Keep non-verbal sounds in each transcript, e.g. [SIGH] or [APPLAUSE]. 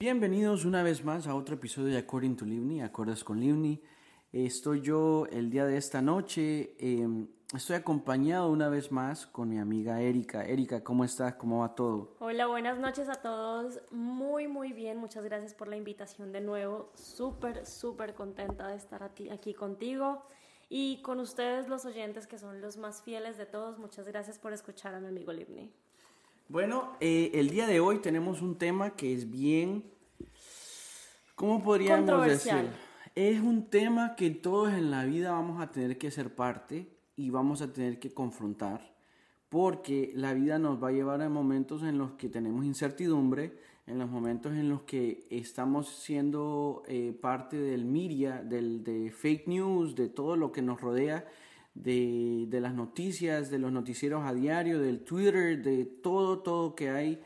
Bienvenidos una vez más a otro episodio de According to Livni, Acordes con Livni. Estoy yo el día de esta noche, em, estoy acompañado una vez más con mi amiga Erika. Erika, ¿cómo estás? ¿Cómo va todo? Hola, buenas noches a todos. Muy, muy bien. Muchas gracias por la invitación de nuevo. Súper, súper contenta de estar aquí, aquí contigo y con ustedes los oyentes que son los más fieles de todos. Muchas gracias por escuchar a mi amigo Livni. Bueno, eh, el día de hoy tenemos un tema que es bien, ¿cómo podríamos decir? Es un tema que todos en la vida vamos a tener que ser parte y vamos a tener que confrontar, porque la vida nos va a llevar a momentos en los que tenemos incertidumbre, en los momentos en los que estamos siendo eh, parte del media, del, de fake news, de todo lo que nos rodea de, de, las noticias, de los noticieros a diario, del Twitter, de todo, todo que hay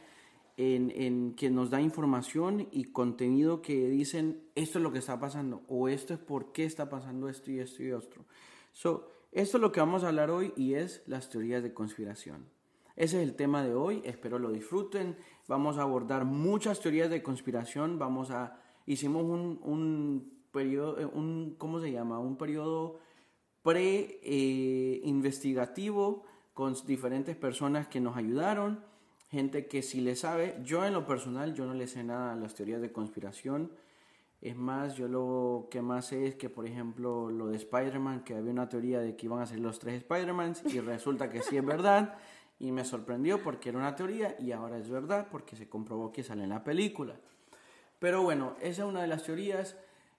en, en, que nos da información y contenido que dicen esto es lo que está pasando o esto es por qué está pasando esto y esto y otro. So, esto es lo que vamos a hablar hoy y es las teorías de conspiración. Ese es el tema de hoy, espero lo disfruten. Vamos a abordar muchas teorías de conspiración, vamos a hicimos un, un periodo un ¿cómo se llama? Un periodo pre-investigativo con diferentes personas que nos ayudaron, gente que sí le sabe. Yo en lo personal, yo no le sé nada a las teorías de conspiración. Es más, yo lo que más sé es que, por ejemplo, lo de Spider-Man, que había una teoría de que iban a ser los tres Spider-Mans y resulta que sí es verdad. Y me sorprendió porque era una teoría y ahora es verdad porque se comprobó que sale en la película. Pero bueno, esa es una de las teorías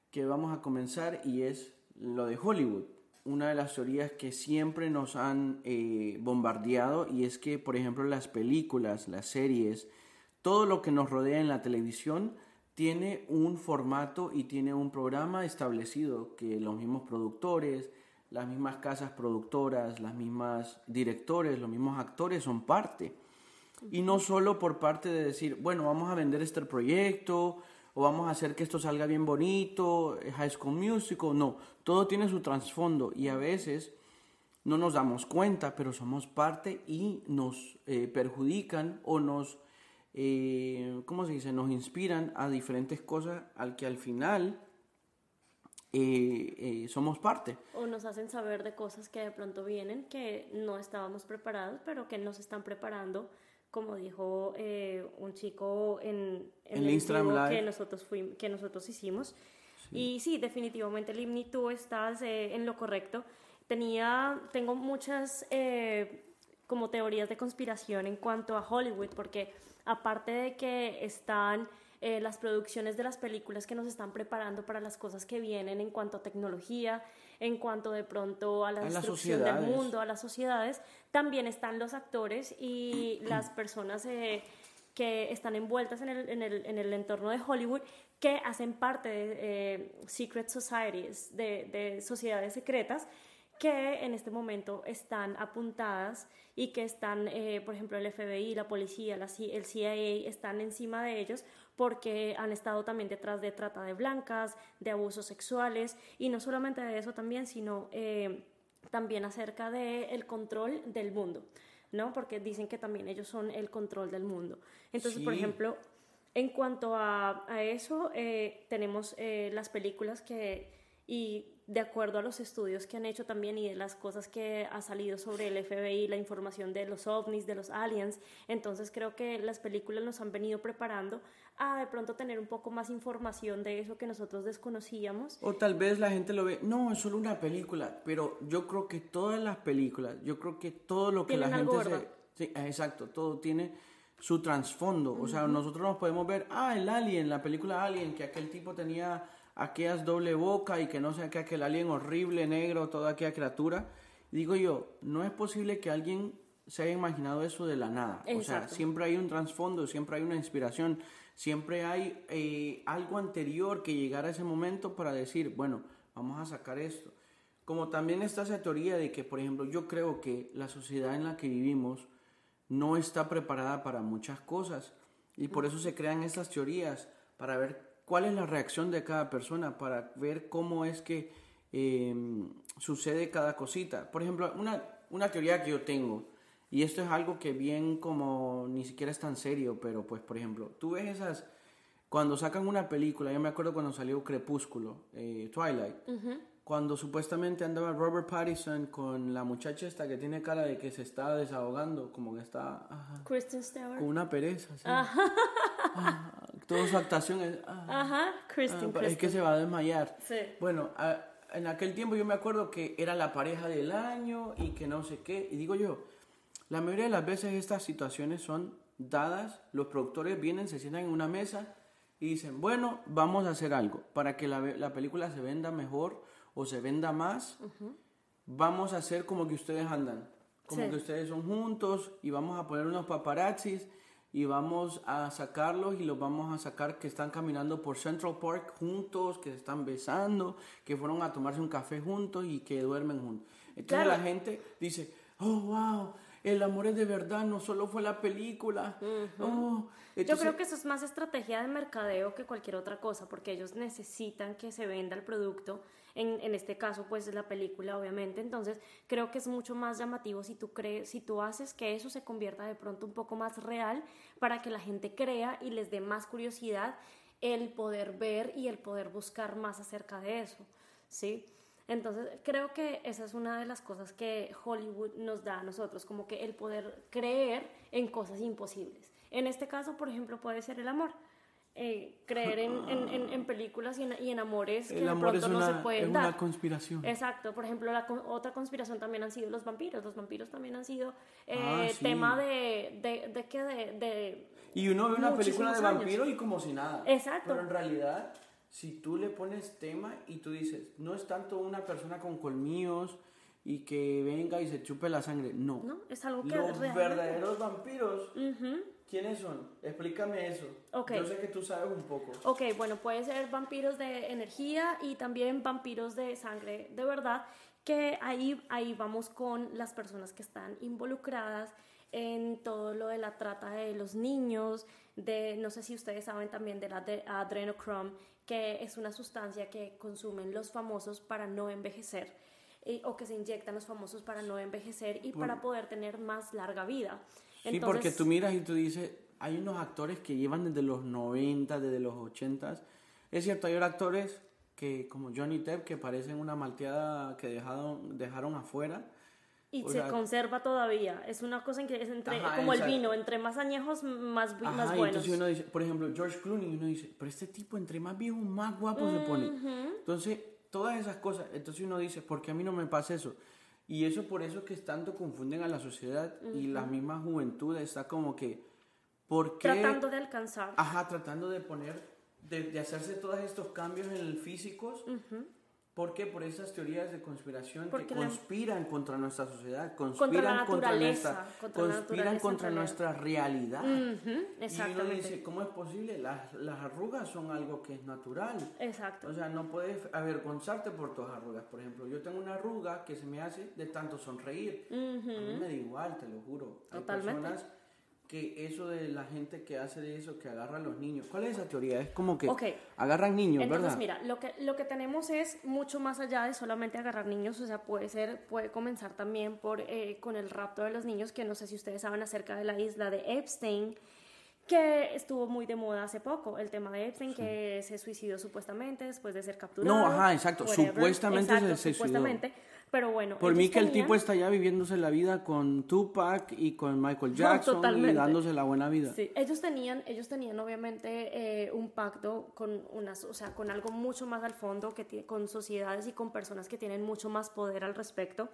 que vamos a comenzar y es lo de Hollywood una de las teorías que siempre nos han eh, bombardeado y es que, por ejemplo, las películas, las series, todo lo que nos rodea en la televisión tiene un formato y tiene un programa establecido que los mismos productores, las mismas casas productoras, las mismas directores, los mismos actores son parte. Y no solo por parte de decir, bueno, vamos a vender este proyecto, o vamos a hacer que esto salga bien bonito, High School Musical, no, todo tiene su trasfondo y a veces no nos damos cuenta, pero somos parte y nos eh, perjudican o nos, eh, ¿cómo se dice?, nos inspiran a diferentes cosas al que al final eh, somos parte. O nos hacen saber de cosas que de pronto vienen que no estábamos preparados, pero que nos están preparando como dijo eh, un chico en, el, Instagram que nosotros, fuimos, que nosotros hicimos. Y sí, definitivamente, Limni, tú estás eh, en lo correcto. Tenía, tengo muchas eh, como teorías de conspiración en cuanto a Hollywood, porque aparte de que están las producciones de las películas que nos están preparando para las cosas que vienen en cuanto a tecnología, en cuanto de pronto a la destrucción del mundo, a las sociedades, también están los actores y [CLEARS THROAT] las personas eh, que están envueltas en el, en, el, en el, entorno de Hollywood que hacen parte de eh, secret societies, de, de sociedades secretas que en este momento están apuntadas y que están, eh, por ejemplo, el FBI, la policía, la, el CIA están encima de ellos porque han estado también detrás de trata de blancas, de abusos sexuales y no solamente de eso también, sino eh, también acerca del el control del mundo, ¿no? Porque dicen que también ellos son el control del mundo. Entonces, por ejemplo, en cuanto a, a eso, eh, tenemos eh, las películas que y de acuerdo a los estudios que han hecho también y de las cosas que ha salido sobre el FBI, la información de los ovnis, de los aliens, entonces creo que las películas nos han venido preparando a de pronto tener un poco más información de eso que nosotros desconocíamos. O tal vez la gente lo ve, no, es solo una película, pero yo creo que todas las películas, yo creo que todo lo que la gente se... Sí, exacto, todo tiene su trasfondo, o sea, nosotros nos podemos ver, ah, el alien, la película Alien, que aquel tipo tenía aquellas doble boca y que no sea que aquel alien horrible, negro, toda aquella criatura. Digo yo, no es posible que alguien se haya imaginado eso de la nada. O sea, siempre hay un trasfondo, siempre hay una inspiración, siempre hay eh, algo anterior que llegara a ese momento para decir, bueno, vamos a sacar esto. Como también está esa teoría de que, por ejemplo, yo creo que la sociedad en la que vivimos no está preparada para muchas cosas y por eso se crean estas teorías para ver cuál es la reacción de cada persona para ver cómo es que em, sucede cada cosita. Por ejemplo, una, una teoría que yo tengo, y esto es algo que bien como ni siquiera es tan serio, pero pues por ejemplo, tú ves esas, Cuando sacan una película, yo me acuerdo cuando salió Crepúsculo, eh, Twilight, cuando supuestamente andaba Robert Pattinson con la muchacha esta que tiene cara de que se está desahogando, como que está ajá, Kristen Stewart. con una pereza. así. Ah, toda su actuación es... ah, Ajá, Kristen, ah, es que se va a desmayar. Sí. Bueno, a- en aquel tiempo yo me acuerdo que era la pareja del año y que no sé qué. Y digo yo, la mayoría de las veces estas situaciones son dadas, los productores vienen, se sientan en una mesa y dicen, bueno, vamos a hacer algo para que la, la película se venda mejor o se venda más. Vamos a hacer como que ustedes andan, como Sí. que ustedes son juntos y vamos a poner unos paparazzis y vamos a sacarlos y los vamos a sacar que están caminando por Central Park juntos, que se están besando, que fueron a tomarse un café juntos y que duermen juntos. Entonces Claro. la gente dice, oh, wow, el amor es de verdad, no solo fue la película. Oh, Yo creo que eso es más estrategia de mercadeo que cualquier otra cosa, porque ellos necesitan que se venda el producto, en, en este caso pues es la película obviamente, entonces creo que es mucho más llamativo si tú crees, si tú haces que eso se convierta de pronto un poco más real para que la gente crea y les dé más curiosidad el poder ver y el poder buscar más acerca de eso, ¿sí? Entonces, creo que esa es una de las cosas que Hollywood nos da a nosotros, como que el poder creer en cosas imposibles. En este caso, por ejemplo, puede ser el amor. Eh, creer en, en- en- en películas y en, y amores que el de amor pronto es no se una, pueden es dar. una conspiración. Exacto, por ejemplo, la otra conspiración también han sido los vampiros. Los vampiros también han sido eh, Ah, sí. tema de, de, de, que de, de- Y uno ve una película de años. vampiro y como si nada. Exacto. Pero en realidad, si tú le pones tema y tú dices, no es tanto una persona con colmillos y que venga y se chupe la sangre. No. ¿no? Es algo que Los realmente- verdaderos vampiros, Ujú. ¿quiénes son? Explícame eso. Ok. Yo sé que tú sabes un poco. Ok, bueno, puede ser vampiros de energía y también vampiros de sangre de verdad, que ahí, ahí vamos con las personas que están involucradas en todo lo de la trata de los niños, de, no sé si ustedes saben también de la de adrenochrome, que es una sustancia que consumen los famosos para no envejecer. eh, o que se inyectan los famosos para no envejecer y para poder tener más larga vida. Sí, porque tú miras y tú dices, hay unos actores que llevan desde los 90, desde los 80. Es cierto, hay actores que, como Johnny Depp, que parecen una malteada que dejaron, dejaron afuera. Y O se sea, conserva todavía. Es una cosa en que es entre, Ajá, como el exacto. vino, entre más añejos, más, Ajá, más buenos. entonces uno dice, por ejemplo, George Clooney, uno dice, pero este tipo entre más viejo, más guapo se pone. Entonces, todas esas cosas, entonces uno dice, ¿por qué a mí no me pasa eso? Y eso por eso que tanto confunden a la sociedad y la misma juventud está como que, ¿por qué? Tratando de alcanzar. Ajá, tratando de poner, de, de hacerse todos estos cambios en el físicos. ¿Por qué? Por esas teorías de conspiración Porque que la- conspiran contra nuestra sociedad, Contra la conspiran contra, nuestra, contra conspiran contra realidad. nuestra realidad. Y uno dice, ¿cómo es posible? Las, las arrugas son algo que es natural. Exacto. O sea, no puedes avergonzarte por tus arrugas. Por ejemplo, yo tengo una arruga que se me hace de tanto sonreír. A mí me da igual, te lo juro. Hay Totalmente. personas que eso de la gente que hace de eso, que agarra a los niños. ¿Cuál es esa teoría? Es como que agarran niños, Entonces, ¿verdad? mira, lo que, lo que tenemos es mucho más allá de solamente agarrar niños, o sea, puede ser, puede comenzar también por, eh, con el rapto de los niños, que no sé si ustedes saben acerca de la isla de Epstein, que estuvo muy de moda hace poco, el tema de Epstein, que se suicidó supuestamente después de ser capturado. No, ajá, exacto, whatever. supuestamente se Exacto, suicidó. Pero bueno. Por mí que el tenían- tipo está ya viviéndose la vida con Tupac y con Michael Jackson y totalmente. dándose la buena vida. Sí, ellos tenían, ellos tenían obviamente eh, un pacto con unas, o sea, con algo mucho más al fondo, que con sociedades y con personas que tienen mucho más poder al respecto.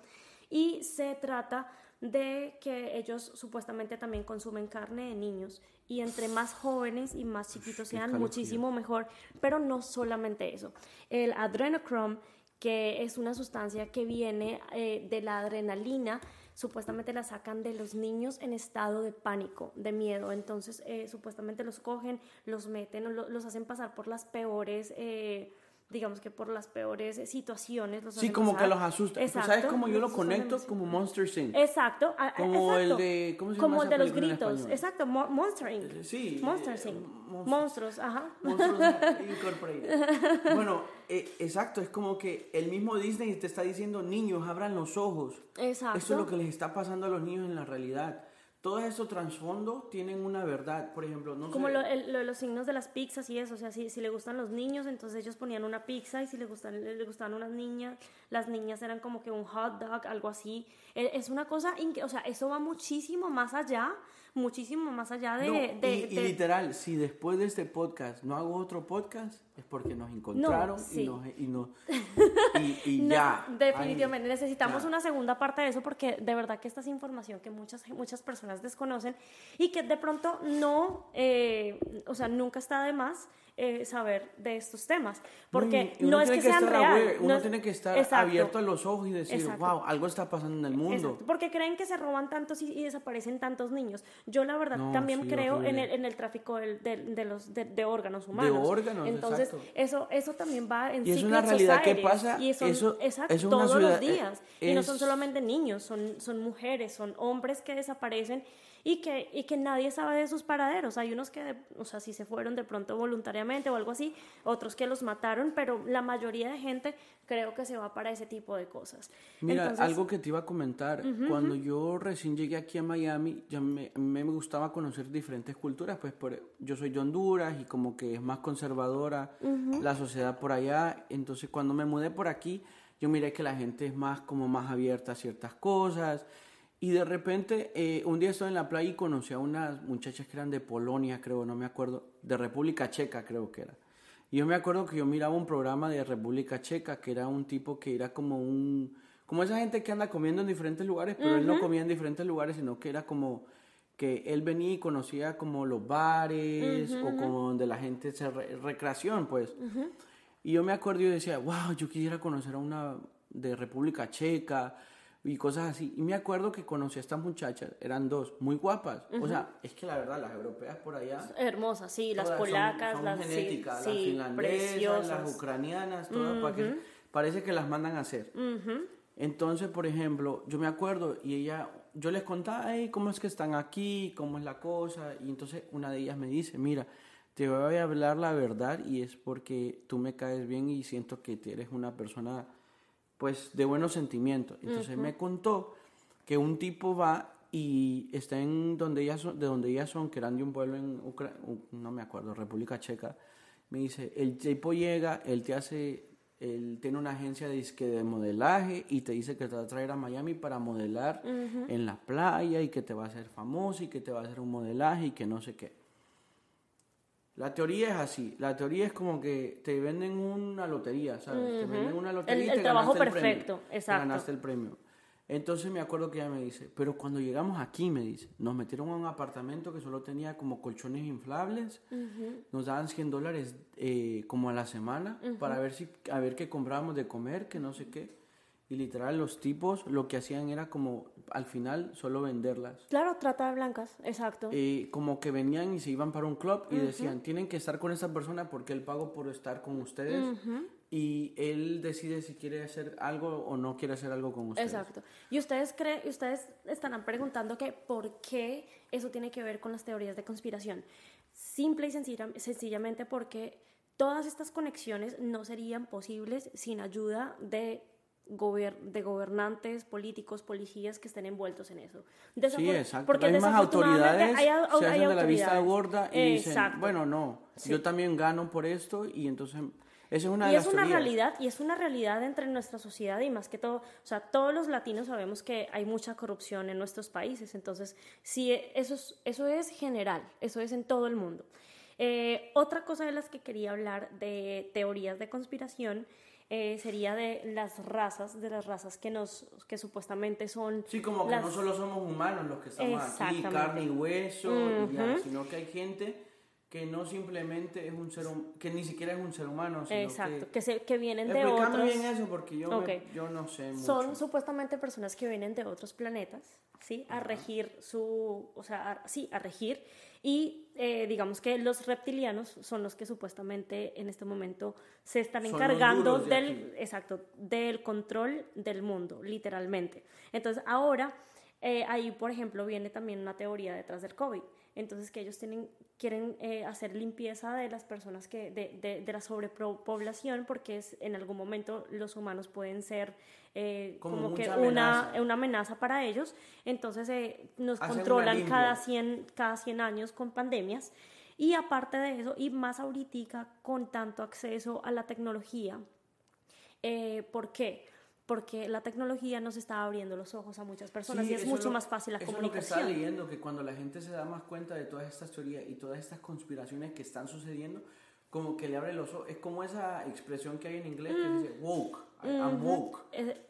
Y se trata de que ellos supuestamente también consumen carne de niños y entre más jóvenes y más chiquitos sean, muchísimo mejor. Pero no solamente eso. El adrenochrome, que es una sustancia que viene eh, de la adrenalina, supuestamente la sacan de los niños en estado de pánico, de miedo. Entonces, eh, supuestamente los cogen, los meten, los hacen pasar por las peores, eh, digamos que por las peores situaciones. Los Sí, como que los asusta. Pues, Exacto, ¿Sabes cómo yo lo conecto? Como Monster Inc. Exacto, Como el de- ¿cómo se Como el de los gritos, exacto, Mo- Monster Inc. Eh, sí, Monster eh, Inc. monstruos. Monstruos, ajá. Monstruos [LAUGHS] Incorporated. Bueno, eh, exacto, es como que el mismo Disney te está diciendo, niños, abran los ojos. Exacto. Eso es lo que les está pasando a los niños en la realidad. Todo eso trasfondo tienen una verdad. Por ejemplo, no Como sé. lo, el- lo los signos de las pizzas y eso, o sea, si, si le gustan los niños, entonces ellos ponían una pizza y si le, gustan, le gustaban unas niñas, las niñas eran como que un hot dog, algo así. E- Es una cosa, inque- o sea, eso va muchísimo más allá, muchísimo más allá de... No, de- y, literal, si después de este podcast no hago otro podcast, es porque nos encontraron sí. y, nos, y, nos- [LAUGHS] y, y ya. Definitivamente Ay, necesitamos ya. una segunda parte de eso porque de verdad que esta es información que muchas, muchas personas desconocen y que de pronto no, eh, o sea, nunca está de más eh, saber de estos temas. Porque uno no es tiene que sean aware, uno tiene que estar Exacto. abierto a los ojos y decir, Exacto. wow, algo está pasando en el mundo. Exacto, porque creen que se roban tantos y, y desaparecen tantos niños. Yo la verdad No, también sí, creo en el, en el tráfico del- del- de, los, de, de órganos humanos. órganos, Entonces, eso, eso también va en Y es una realidad que Societies, pasa, Y son, eso- exacto, es todos ciudad- los días. y no son solamente niños, son, son mujeres, son hombres que desaparecen y que, y que nadie sabe de sus paraderos. Hay unos que, o sea, si se fueron de pronto voluntariamente o algo así, otros que los mataron, pero la mayoría de gente creo que se va para ese tipo de cosas. Mira, Entonces, algo que te iba a comentar, cuando yo recién llegué aquí a Miami, ya me, me gustaba conocer diferentes culturas, pues por, yo soy de Honduras y como que es más conservadora la sociedad por allá, entonces cuando me mudé por aquí, yo miré que la gente es más como más abierta a ciertas cosas y de repente eh, un día estoy en la playa y conocí a unas muchachas que eran de Polonia, creo, no me acuerdo, de República Checa creo que era. Y yo me acuerdo que yo miraba un programa de República Checa, que era un tipo que era como un... Como esa gente que anda comiendo en diferentes lugares, pero él no comía en diferentes lugares, sino que era como que él venía y conocía como los bares o como donde la gente se... re- recreación, pues. Y yo me acuerdo y decía, wow, yo quisiera conocer a una de República Checa y cosas así. Y me acuerdo que conocí a estas muchachas, eran dos, muy guapas. O sea, es que la verdad, las europeas por allá... Hermosas, sí, las son- polacas, son las genéticas, sí, las finlandesas, preciosas. las ucranianas, todas para que- parece que las mandan a hacer. Entonces, por ejemplo, yo me acuerdo y ella, yo les contaba, "Ay, ¿cómo es que están aquí? ¿Cómo es la cosa? Y entonces una de ellas me dice, mira, te voy a hablar la verdad y es porque tú me caes bien y siento que eres una persona, pues, de buenos sentimientos. Entonces me contó que un tipo va y está en donde ellas son, de donde ellas son, que eran de un pueblo en Ucra- U- no me acuerdo, República Checa. Me dice, el tipo llega, él te hace, él tiene una agencia de, disque de modelaje y te dice que te va a traer a Miami para modelar en la playa y que te va a hacer famoso y que te va a hacer un modelaje y que no sé qué. La teoría es así, la teoría es como que te venden una lotería, ¿sabes? Te venden una lotería y El- te el trabajo el premio. perfecto, Te exacto. ganaste el premio. Entonces me acuerdo que ella me dice, pero cuando llegamos aquí, me dice, nos metieron a un apartamento que solo tenía como colchones inflables, nos daban 100 dólares eh, como a la semana para ver si, a ver qué comprábamos de comer, que no sé qué. Y literal los tipos lo que hacían era como al final solo venderlas. Claro, trata de blancas, exacto. Eh, como que venían y se iban para un club y decían, tienen que estar con esa persona porque él pagó por estar con ustedes y él decide si quiere hacer algo o no quiere hacer algo con ustedes. Exacto. Y ustedes creen, ustedes estarán preguntando que por qué eso tiene que ver con las teorías de conspiración. Simple y sencilla- sencillamente porque todas estas conexiones no serían posibles sin ayuda de gober- de gobernantes, políticos, policías que estén envueltos en eso. Sí, exacto. Porque Las mismas autoridades hay se hay hacen de la vista autoridades. gorda y dicen, bueno, no, Sí. yo también gano por esto y entonces esa es una de y las es una teorías. realidad y es una realidad entre nuestra sociedad y más que todo, o sea, todos los latinos sabemos que hay mucha corrupción en nuestros países, entonces sí, eso es, eso es general, eso es en todo el mundo. Eh, otra cosa de las que quería hablar de teorías de conspiración eh, sería de las razas, de las razas que nos, que supuestamente son Sí, como que las- no solo somos humanos los que estamos aquí, carne y hueso, y ya, sino que hay gente que no simplemente es un ser que ni siquiera es un ser humano, sino Exacto, que... que, se, que vienen de otros. bien eso porque yo, me- yo no sé mucho. Son supuestamente personas que vienen de otros planetas, ¿sí? A regir su, o sea, a- sí, a regir. Y eh, digamos que los reptilianos son los que supuestamente en este momento se están Son encargando de del, exacto, del control del mundo, literalmente. Entonces ahora, eh, ahí por ejemplo viene también una teoría detrás del COVID. Entonces que ellos tienen, quieren eh, hacer limpieza de las personas que, de, de, de, la sobrepoblación, porque es, en algún momento los humanos pueden ser eh, como, que una, una, amenaza para ellos, entonces eh, nos controlan cada 100, cada 100 años con pandemias. Y aparte de eso, y más ahorita con tanto acceso a la tecnología, ¿por qué? Porque la tecnología nos está abriendo los ojos a muchas personas y es mucho más fácil la eso comunicación. Es lo que está leyendo, que cuando la gente se da más cuenta de todas estas teorías y todas estas conspiraciones que están sucediendo, como que le abre los ojos. Es como esa expresión que hay en inglés que dice woke, I'm woke.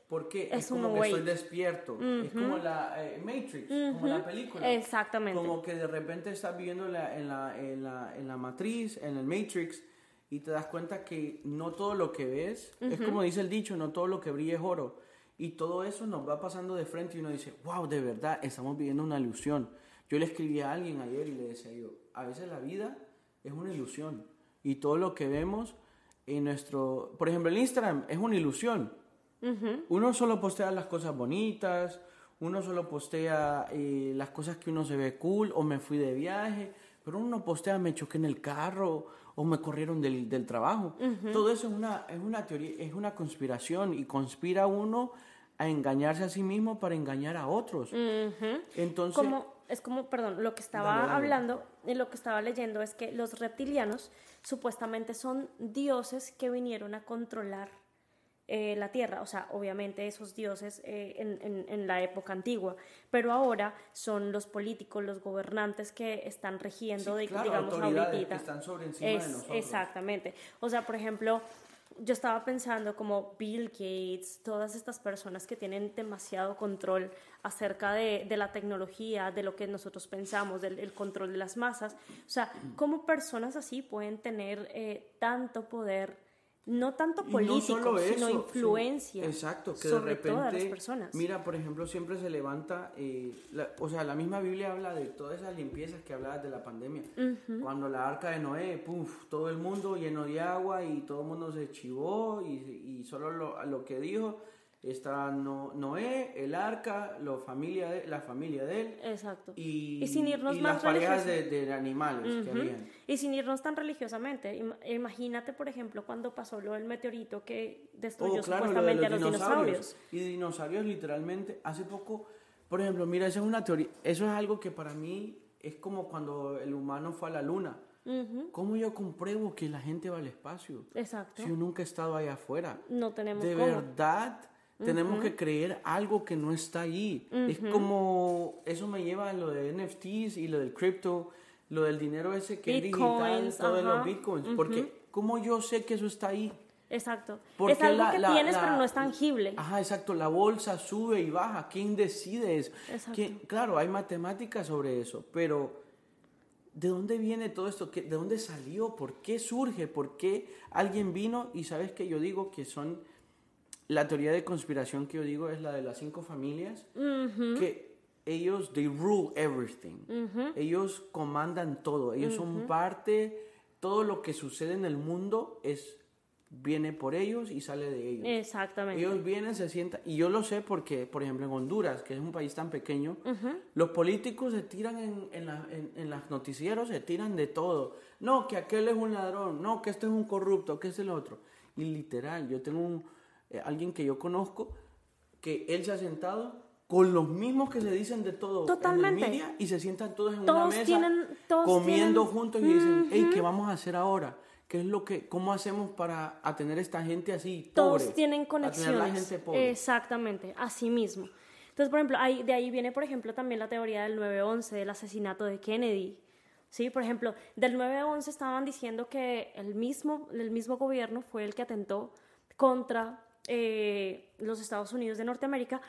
¿Por qué? Es, como que estoy despierto. Es como la eh, Matrix, como la película. Exactamente. Como que de repente estás viviendo la, en, la, en, la, en la matriz, en el Matrix, y te das cuenta que no todo lo que ves, es como dice el dicho, no todo lo que brilla es oro. Y todo eso nos va pasando de frente y uno dice, wow, de verdad, estamos viviendo una ilusión. Yo le escribí a alguien ayer y le decía yo, a veces la vida es una ilusión. Y todo lo que vemos en nuestro, por ejemplo, el Instagram es una ilusión. Uno solo postea las cosas bonitas, uno solo postea eh, las cosas que uno se ve cool, o me fui de viaje, pero uno no postea me choqué en el carro, o me corrieron del, del trabajo. Todo eso es una, es una teoría, es una conspiración y conspira uno a engañarse a sí mismo para engañar a otros. Entonces... Como, es como, perdón, lo que estaba hablando y lo que estaba leyendo es que los reptilianos supuestamente son dioses que vinieron a controlar eh, la tierra, o sea, obviamente esos dioses eh, en, en, la época antigua, pero ahora son los políticos, los gobernantes que están regiendo, digamos, ahorita. Que están sobre encima de nosotros. Exactamente. O sea, por ejemplo, yo estaba pensando como Bill Gates, todas estas personas que tienen demasiado control acerca de, de la tecnología, de lo que nosotros pensamos, del control de las masas. O sea, ¿cómo personas así pueden tener eh, tanto poder? No tanto político, sino influencia exacto, que sobre de repente, todas las personas. Mira, por ejemplo, siempre se levanta, eh, o sea, la misma Biblia habla de todas esas limpiezas que hablabas de la pandemia. Cuando la arca de Noé, puff, todo el mundo lleno de agua y todo el mundo se chivó y, y solo lo, lo que dijo Está Noé, el arca, la familia de, la familia de él. Exacto. Y, sin irnos y más las parejas de, animales que habían. Y sin irnos tan religiosamente. Imagínate, por ejemplo, cuando pasó lo del meteorito que destruyó oh, claro, supuestamente a los dinosaurios. Y dinosaurios literalmente, hace poco, por ejemplo, mira, eso es una teoría, eso es algo que para mí es como cuando el humano fue a la luna. ¿Cómo yo compruebo que la gente va al espacio? Exacto. Si yo nunca he estado allá afuera. No tenemos De verdad tenemos que creer algo que no está ahí. Es como, eso me lleva a lo de NFTs y lo del crypto, lo del dinero ese que es digital, todo de los bitcoins. Porque, ¿cómo yo sé que eso está ahí? Exacto. es algo que tienes, pero no es tangible. Ajá, exacto. La bolsa sube y baja. ¿Quién decide eso? Claro, hay matemáticas sobre eso, pero ¿de dónde viene todo esto? ¿De dónde salió? ¿Por qué surge? ¿Por qué alguien vino? Y sabes que yo digo que son la teoría de conspiración que yo digo es la de las cinco familias, que ellos, they rule everything. Ellos comandan todo, ellos son parte, todo lo que sucede en el mundo es viene por ellos y sale de ellos. Exactamente. Ellos vienen, se sientan, y yo lo sé porque, por ejemplo, en Honduras, que es un país tan pequeño, los políticos se tiran en, en, la, en, las noticieros, se tiran de todo. No, que aquel es un ladrón, no, que este es un corrupto, que es el otro. Y literal, yo tengo un, eh, alguien que yo conozco, que él se ha sentado con los mismos que se dicen de todo Totalmente. en el media y se sientan todos en una mesa comiendo juntos y dicen, hey, ¿qué vamos a hacer ahora? ¿Qué es lo que, cómo hacemos para tener esta gente así pobre? Todos tienen conexiones. Exactamente, así mismo. Entonces, por ejemplo, ahí, de ahí viene, por ejemplo, también la teoría del 9-11, del asesinato de Kennedy. Sí, por ejemplo, del 9-11 estaban diciendo que el mismo, el mismo gobierno fue el que atentó contra eh, los Estados Unidos de Norteamérica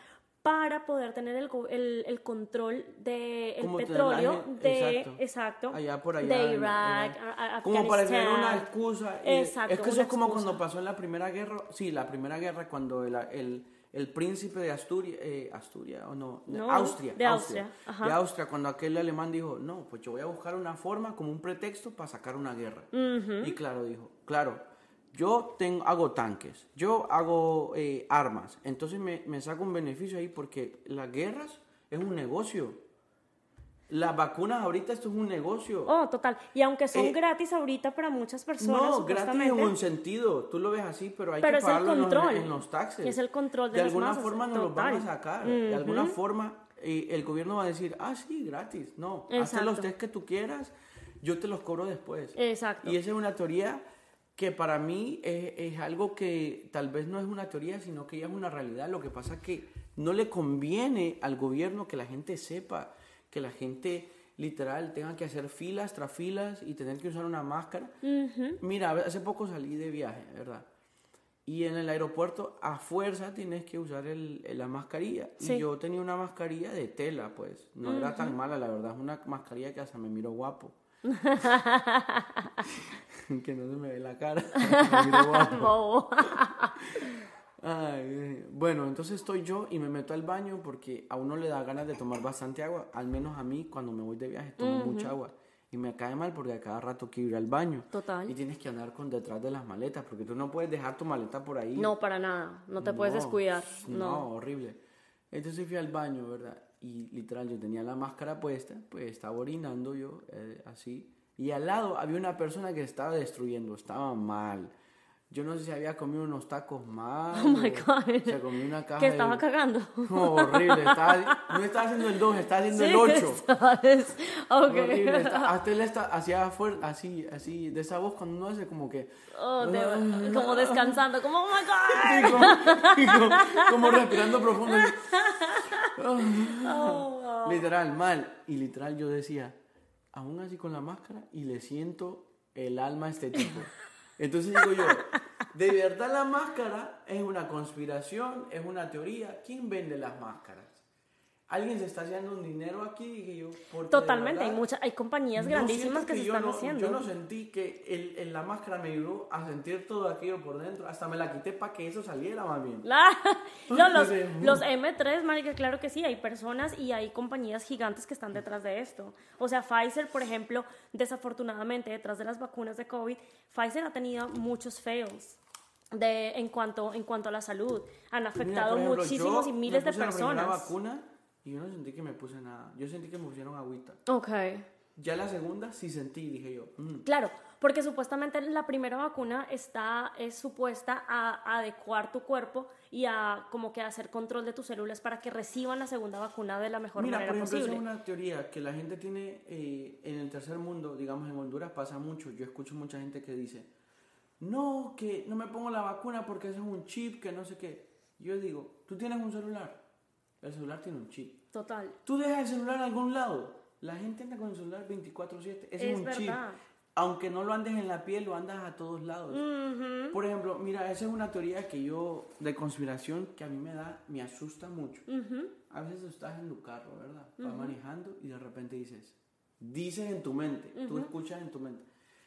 para poder tener el, el, el control del el petróleo de exacto, allá por allá de Irak, como para tener una excusa. Exacto, es que eso es como cuando pasó en la Primera Guerra, sí, la Primera Guerra cuando el, el, el príncipe de Asturias, eh, Asturias o no, Austria, de Austria, de Austria, cuando aquel alemán dijo, no, pues yo voy a buscar una forma como un pretexto para sacar una guerra. Y claro, dijo, claro, yo tengo, hago tanques, yo hago eh, armas, entonces me, me, saco un beneficio ahí porque las guerras es un negocio. Las vacunas ahorita esto es un negocio. Oh, total. Y aunque son Eh, gratis ahorita para muchas personas, No, gratis en un sentido. Tú lo ves así, pero hay Pero que el pagarlo en los- en los taxes. Es el control de De las alguna masas, forma nos los van a sacar. De alguna forma eh, el gobierno va a decir, ah, sí, gratis. No, hazte Exacto. los test que tú quieras, yo te los cobro después. Exacto. Y esa es una teoría que para mí es, es algo que tal vez no es una teoría, sino que ya es una realidad. Lo que pasa es que no le conviene al gobierno que la gente sepa, que la gente literal tenga que hacer filas tras filas y tener que usar una máscara. Mira, hace poco salí de viaje, ¿verdad? Y en el aeropuerto a fuerza tienes que usar el, el- la mascarilla. Sí. Y yo tenía una mascarilla de tela, pues. No era tan mala, la verdad. Es una mascarilla que hasta me miro guapo. [LAUGHS] que no se me ve la cara. Ay, [LAUGHS] bueno, entonces estoy yo y me meto al baño porque a uno le da ganas de tomar bastante agua. Al menos a mí, cuando me voy de viaje, tomo mucha agua. Y me cae mal porque a cada rato quiero ir al baño. Total. Y tienes que andar con detrás de las maletas porque tú no puedes dejar tu maleta por ahí. No, para nada. No te puedes descuidar. No, No. horrible. Entonces fui al baño, ¿verdad? Y literal, yo tenía la máscara puesta, pues estaba orinando yo, eh, así. Y al lado había una persona que estaba destruyendo, estaba mal. Yo no sé si había comido unos tacos mal. Oh my o God. Se comió una caja Que de- estaba cagando. [LAUGHS] No, horrible. Estaba, no estaba haciendo el 2, estaba haciendo el 8. ¿sabes? Ok. Horrible. [LAUGHS] está- hasta él está, hacía fuer- así, así, de esa voz cuando uno hace como que... Oh, de- como descansando, como, oh my [LAUGHS] God. y como, como- como respirando profundo. [LAUGHS] Literal, mal. Y literal yo decía, aún así con la máscara y le siento el alma a este tipo. Entonces digo yo, de verdad la máscara es una conspiración, es una teoría. ¿Quién vende las máscaras? ¿Alguien se está haciendo un dinero aquí? Dije yo. porque Totalmente, hay verdad, muchas, hay compañías no grandísimas siento que, se están no- haciendo. Yo no sentí que el, el- la máscara me ayudó a sentir todo aquello por dentro. Hasta me la quité para que eso saliera más bien. La- [LAUGHS] no, los, los M3, marica, claro que sí, hay personas y hay compañías gigantes que están detrás de esto. O sea, Pfizer, por ejemplo, desafortunadamente, detrás de las vacunas de COVID, Pfizer ha tenido muchos fails. De, en, cuanto, en cuanto a la salud, han Mira, afectado por ejemplo, muchísimos yo y miles de puse la personas. vacuna y yo no sentí que me puse nada. Yo sentí que me pusieron agüita. Ok, Ya la segunda sí sentí, dije yo. "Mm". claro, porque supuestamente la primera vacuna está, es supuesta a, adecuar tu cuerpo y a como que hacer control de tus células para que reciban la segunda vacuna de la mejor Mira, manera por ejemplo, esa posible. es una teoría que la gente tiene eh, en el tercer mundo, digamos en Honduras pasa mucho. Yo escucho mucha gente que dice, no, que no me pongo la vacuna porque ese es un chip, que no sé qué. Yo digo, tú tienes un celular, el celular tiene un chip. Total. Tú dejas el celular en algún lado, la gente anda con el celular 24/7, ese es, Es un chip. verdad. Aunque no lo andes en la piel, lo andas a todos lados. Ujú. Por ejemplo, mira, esa es una teoría que yo, de conspiración, que a mí me da, me asusta mucho. A veces estás en tu carro, ¿verdad? Vas manejando y de repente dices, dices en tu mente, tú escuchas en tu mente.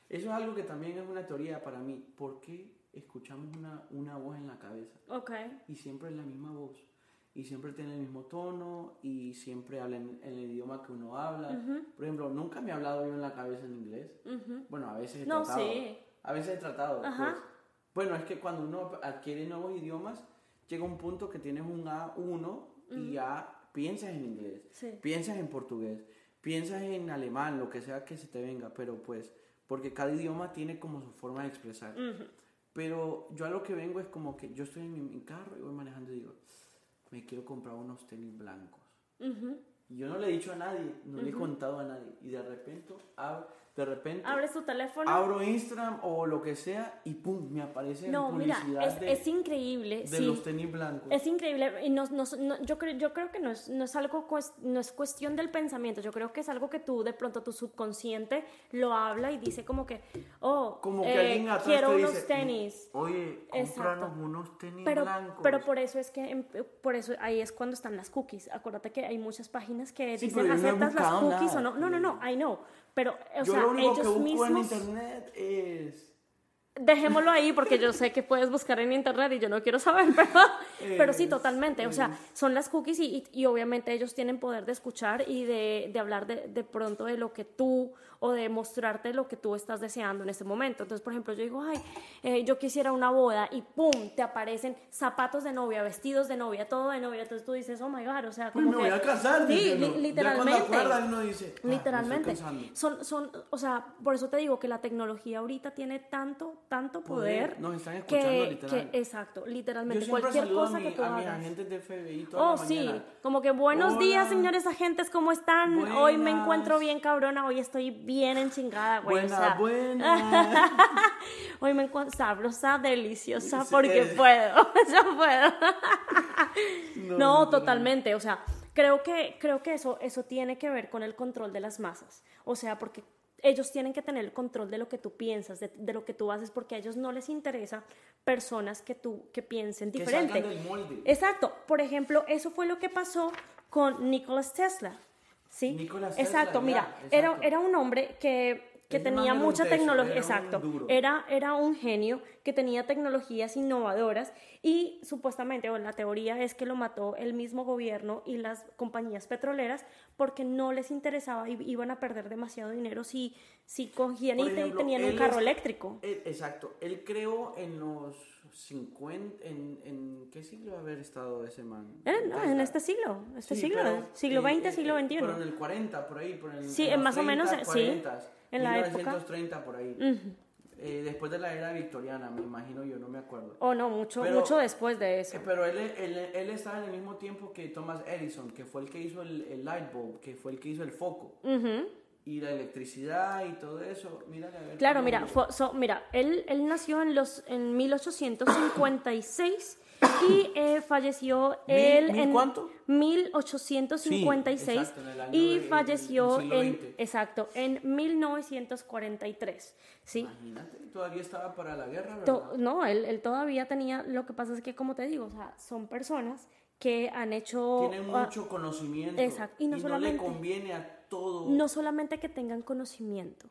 Eso es algo que también es una teoría para mí. ¿Por qué escuchamos una, una voz en la cabeza? Ok. Y siempre es la misma voz. Y siempre tiene el mismo tono y siempre habla en, en el idioma que uno habla. Por ejemplo, nunca me he hablado yo en la cabeza en inglés. Bueno, a veces he No, tratado. sí. A veces he tratado. Pues. Bueno, es que cuando uno adquiere nuevos idiomas, llega un punto que tienes un A1 y ya piensas en inglés, Sí. piensas en portugués, piensas en alemán, lo que sea que se te venga, pero pues, porque cada idioma tiene como su forma de expresar. Pero yo a lo que vengo es como que yo estoy en mi, mi carro y voy manejando y digo, me quiero comprar unos tenis blancos. Y yo no le he dicho a nadie, no le he contado a nadie. Y de repente, ab- de repente Abres tu teléfono. abro Instagram o lo que sea y pum, me aparece no, mira, publicidad es, de, es increíble. de sí. los tenis blancos. Es increíble y no, no- no- yo, creo, yo creo que no es, no es algo no es cuestión del pensamiento, yo creo que es algo que tú de pronto tu subconsciente lo habla y dice como que, oh, Como que eh, alguien atrás quiero te unos dice, tenis. Oye, Exacto. cómpranos unos tenis Pero, blancos. pero por eso es que por eso ahí es cuando están las cookies. Acuérdate que hay muchas páginas que Sí, dicen aceptas las cookies nada. o no. No, no, no, I know. Pero, o Yo sea, lo único que ellos en mismos. internet es... Dejémoslo ahí porque yo sé que puedes buscar en internet y yo no quiero saber, [LAUGHS] pero, pero sí, totalmente. O sea, son las cookies y, y- y obviamente ellos tienen poder de escuchar y de, de hablar de, de pronto de lo que tú o de mostrarte lo que tú estás deseando en este momento. Entonces, por ejemplo, yo digo, ay, eh, yo quisiera una boda y ¡pum! te aparecen zapatos de novia, vestidos de novia, todo de novia. Entonces tú dices, oh my God, o sea, como me voy a casar. Sí, li- literalmente. uno dice, "Ah, Literalmente. casando". Son, son, o sea, por eso te digo que la tecnología ahorita tiene tanto, tanto Poder. poder. Nos están escuchando, que, literal. que- exacto, literalmente. Cualquier cosa a, mi- que tú a hagas. agentes de FBI toda Oh, la sí, mañana. como que buenos días, señores agentes, ¿cómo están? Hoy me encuentro bien cabrona, hoy ey bien enchingada, güey. o Buena, sea, buena. [LAUGHS] Hoy me encuentro sabrosa, deliciosa, Sí, porque eh. puedo, [LAUGHS] yo puedo. [LAUGHS] No, totalmente, o sea, creo que, creo que eso, eso tiene que ver con el control de las masas, o sea, porque ellos tienen que tener el control de lo que tú piensas, de, de lo que tú haces, porque a ellos no les interesa personas que tú, que piensen Que diferente. salgan del molde. Exacto, por ejemplo, eso fue lo que pasó con Nikola Tesla, ¿sí? Nikola Tesla, exacto, mira, Era, era un hombre que, que man tenía un mucha tecnología, un exacto, duro. era, era un genio que tenía tecnologías innovadoras y supuestamente, o la teoría es que lo mató el mismo gobierno y las compañías petroleras porque no les interesaba y iban a perder demasiado dinero si, si cogían y ejemplo, tenían un carro es- eléctrico. él- exacto. Él creó en los 50. ¿En, en qué siglo haber estado ese man? Eh, no, en este siglo, este Sí, siglo, pero siglo XX, siglo XXI. Pero en el 40, por ahí. Por el, Sí, en los más o menos, 30, sí, 40, en la época. 1930 por ahí. Ujú. Eh, después de la era victoriana, me imagino yo, no me acuerdo. O no, mucho, Pero- mucho después de eso. Eh, Pero él, él, él estaba en el mismo tiempo que Thomas Edison, que fue el que hizo el, el light bulb, que fue el que hizo el foco. Ujú. Y la electricidad y todo eso. Mírale a ver. Claro, mira, fue- so- mira él, él nació en, los, en 1856 y eh, falleció ¿Mil- él mil en cuánto? 1856 Sí, exacto, en el y de- falleció en, XX. exacto, en 1943, ¿sí? Imagínate, todavía estaba para la guerra, ¿verdad? To- no, él, él todavía tenía, lo que pasa es que como te digo, o sea, son personas que han hecho... Tienen mucho conocimiento. exacto, y no le solamente- conviene a todo. no solamente que tengan conocimiento,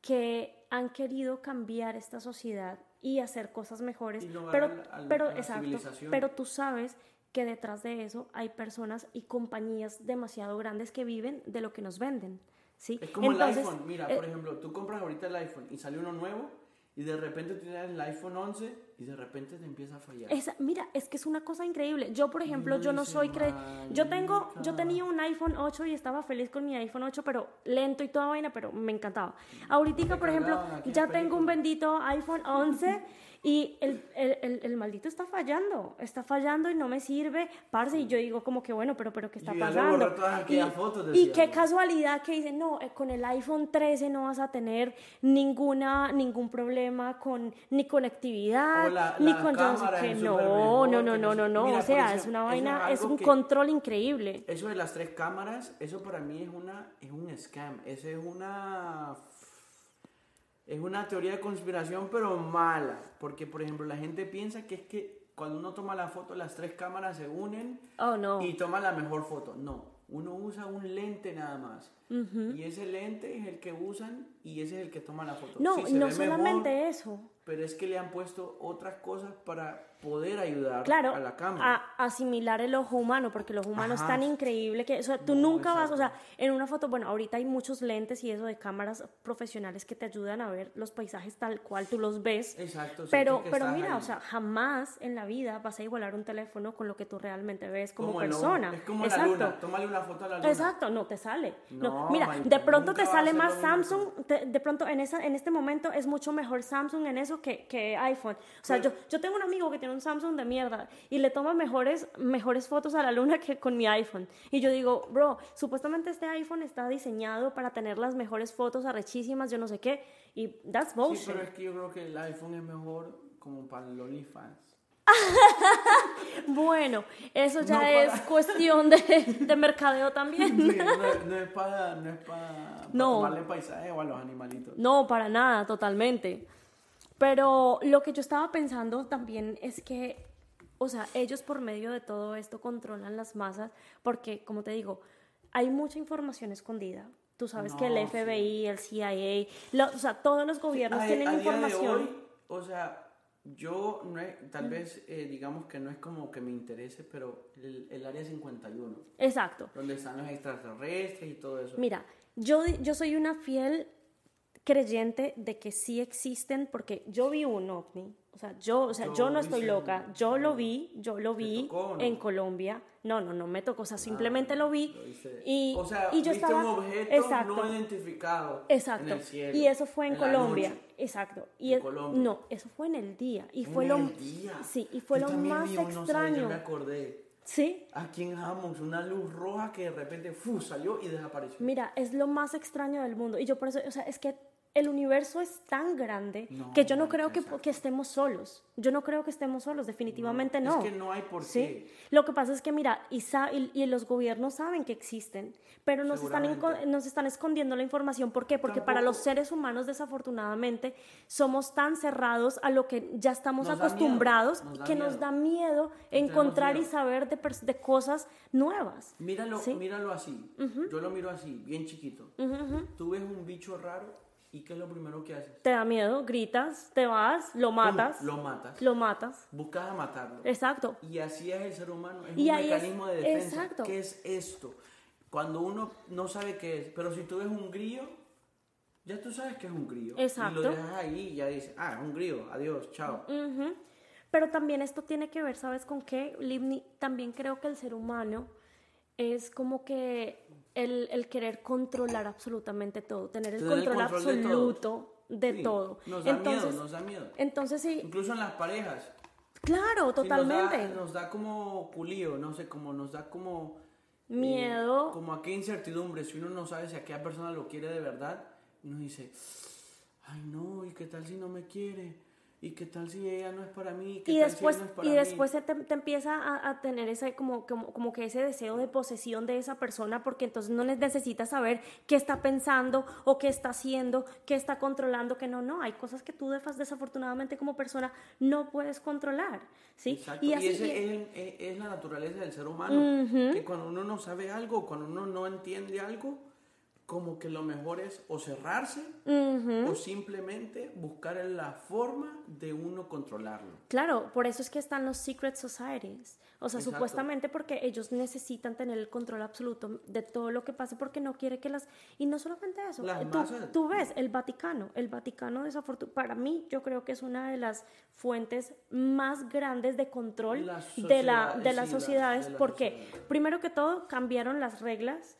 que han querido cambiar esta sociedad y hacer cosas mejores, Innovar pero, al- al- pero, exacto, pero tú sabes que detrás de eso hay personas y compañías demasiado grandes que viven de lo que nos venden, ¿sí? Es como Entonces, el iPhone. Mira, eh, por ejemplo, tú compras ahorita el iPhone y sale uno nuevo y de repente tienes el iPhone 11 y de repente te empieza a fallar. Esa- mira, es que es una cosa increíble. Yo, por ejemplo, yo no soy cre... Yo tengo, yo tenía un iPhone 8 y estaba feliz con mi iPhone 8, pero lento y toda vaina, pero me encantaba. Ahorita, por ejemplo, ya tengo un bendito iPhone 11 [LAUGHS] y el, el, el, el maldito está fallando, está fallando y no me sirve, parce, y yo digo como que bueno, pero, pero ¿qué está pasando? Y, fotos, y qué casualidad que dicen, no, eh, con el iPhone 13 no vas a tener ninguna, ningún problema con, ni conectividad, la- ni la con no No, no, no, no, no Mira, o sea, es una vaina, es es un control increíble. Eso de las tres cámaras, eso para mí es una es un scam, eso es una es una teoría de conspiración pero mala, porque por ejemplo la gente piensa que es que cuando uno toma la foto las tres cámaras se unen Oh, no. y toma la mejor foto. No, uno usa un lente nada más. Y ese lente es el que usan y ese es el que toma la foto. No, Sí, no solamente mejor, eso. pero es que le han puesto otras cosas para poder ayudar Claro, a la cámara. a asimilar el ojo humano, porque el ojo humano es tan increíble que, o sea, tú No, nunca vas, o sea, en una foto, bueno, ahorita hay muchos lentes y eso de cámaras profesionales que te ayudan a ver los paisajes tal cual tú los ves. Exacto. Pero, pero mira, ahí. o sea, jamás en la vida vas a igualar un teléfono con lo que tú realmente ves como, persona. Es como Exacto. la luna. Tómale una foto a la luna. Exacto, no te sale. No, No, mira, de pronto te sale más. Samsung, te- de pronto en, esa, en este momento es mucho mejor Samsung en eso que, que iPhone. O sea, Pero- yo, yo tengo un amigo que tiene un Samsung de mierda y le toma mejores, mejores fotos a la luna que con mi iPhone. Y yo digo, bro, supuestamente este iPhone está diseñado para tener las mejores fotos arrechísimas, yo no sé qué. Y that's Sí, bullshit. pero es que yo creo que el iPhone es mejor como para el OnlyFans. [LAUGHS] Bueno, eso ya No es para- cuestión de, de mercadeo también. Sí, no, no es para no es para No. tomarle paisaje o a los animalitos. No, para nada, totalmente. Pero lo que yo estaba pensando también es que, o sea, ellos por medio de todo esto controlan las masas, porque, como te digo, hay mucha información escondida. Tú sabes que el No, FBI, el CIA, lo- o sea, todos los gobiernos A- tienen a día de información. hoy, o sea, yo no es- tal vez eh, digamos que no es como que me interese, pero el, el área 51, Exacto. donde están los extraterrestres y todo eso. Mira, yo, yo soy una fiel creyente de que sí existen, porque yo vi un ovni, o sea, yo, o sea, yo no estoy loca, yo lo vi, yo lo vi en Colombia, no, no, no me tocó, o sea, simplemente Ah, lo vi y, o sea, y yo viste estaba, un objeto exacto, no identificado exacto, en el cielo, y eso fue en, en Colombia, noche. exacto, y En es- Colombia. no, eso fue en el día y En fue lo, el día. sí, y fue Yo lo más vi uno, ¿sabes? extraño, Yo me acordé. sí, Aquí en Hammond, una luz roja que de repente ¡fu! salió y desapareció. Mira, es lo más extraño del mundo. Y yo por eso, o sea, es que el universo es tan grande No, que yo no creo que, estemos solos. Yo no creo que estemos solos, definitivamente no. Es que no hay por ¿Sí? qué. Lo que pasa es que, mira, y, sa- y- y los gobiernos saben que existen, pero nos están, nos están escondiendo la información. ¿Por qué? Porque para los seres humanos, desafortunadamente, somos tan cerrados a lo que ya estamos Nos acostumbrados nos que nos da miedo encontrar y saber de, cosas nuevas. Míralo, ¿Sí? míralo así. Yo lo miro así, bien chiquito. Tú ves un bicho raro y ¿qué es lo primero que haces? Te da miedo, gritas, te vas, lo matas. Lo matas. Lo matas. Buscas a matarlo. Exacto. Y así es el ser humano, es Y un ahí es- mecanismo de defensa. exacto. ¿Qué es esto? Cuando uno no sabe qué es, pero si tú ves un grillo, ya tú sabes que es un grillo. Exacto. Y lo dejas ahí y ya dices, ah, es un grillo, adiós, chao. Ujú. Pero también esto tiene que ver, ¿sabes con qué? Livni, también creo que el ser humano es como que el, el querer controlar absolutamente todo, tener el Tener el control, control de todo. absoluto de Sí, todo. Nos da entonces, miedo, nos da miedo. entonces sí, Incluso en las parejas. claro, Sí, totalmente. Nos da, nos da como culío, no sé, como nos da como... eh, Miedo. como a qué incertidumbre, si uno no sabe si aquella persona lo quiere de verdad, uno dice, ay no, ¿y qué tal si no me quiere? ¿Y qué tal si ella no es para mí? ¿Qué y tal después, si no es para y mí?" después te, te empieza a, a tener ese como, como, como que ese deseo de posesión de esa persona porque entonces no ne- necesitas saber qué está pensando o qué está haciendo, qué está controlando, que no, no, hay cosas que tú desafortunadamente como persona no puedes controlar, ¿sí? Exacto, Y y, así ese y- es, es- es la naturaleza del ser humano, que cuando uno no sabe algo, cuando uno no entiende algo, como que lo mejor es o cerrarse o simplemente buscar la forma de uno controlarlo. Claro, por eso es que están los secret societies. O sea, Exacto. supuestamente porque ellos necesitan tener el control absoluto de todo lo que pase porque no quiere que las... Y no solamente eso, tú, tú ves el Vaticano. El Vaticano, desafortunadamente, para mí, yo creo que es una de las fuentes más grandes de control de, la, de las las- sociedades. de las porque, sociedades. primero que todo, cambiaron las reglas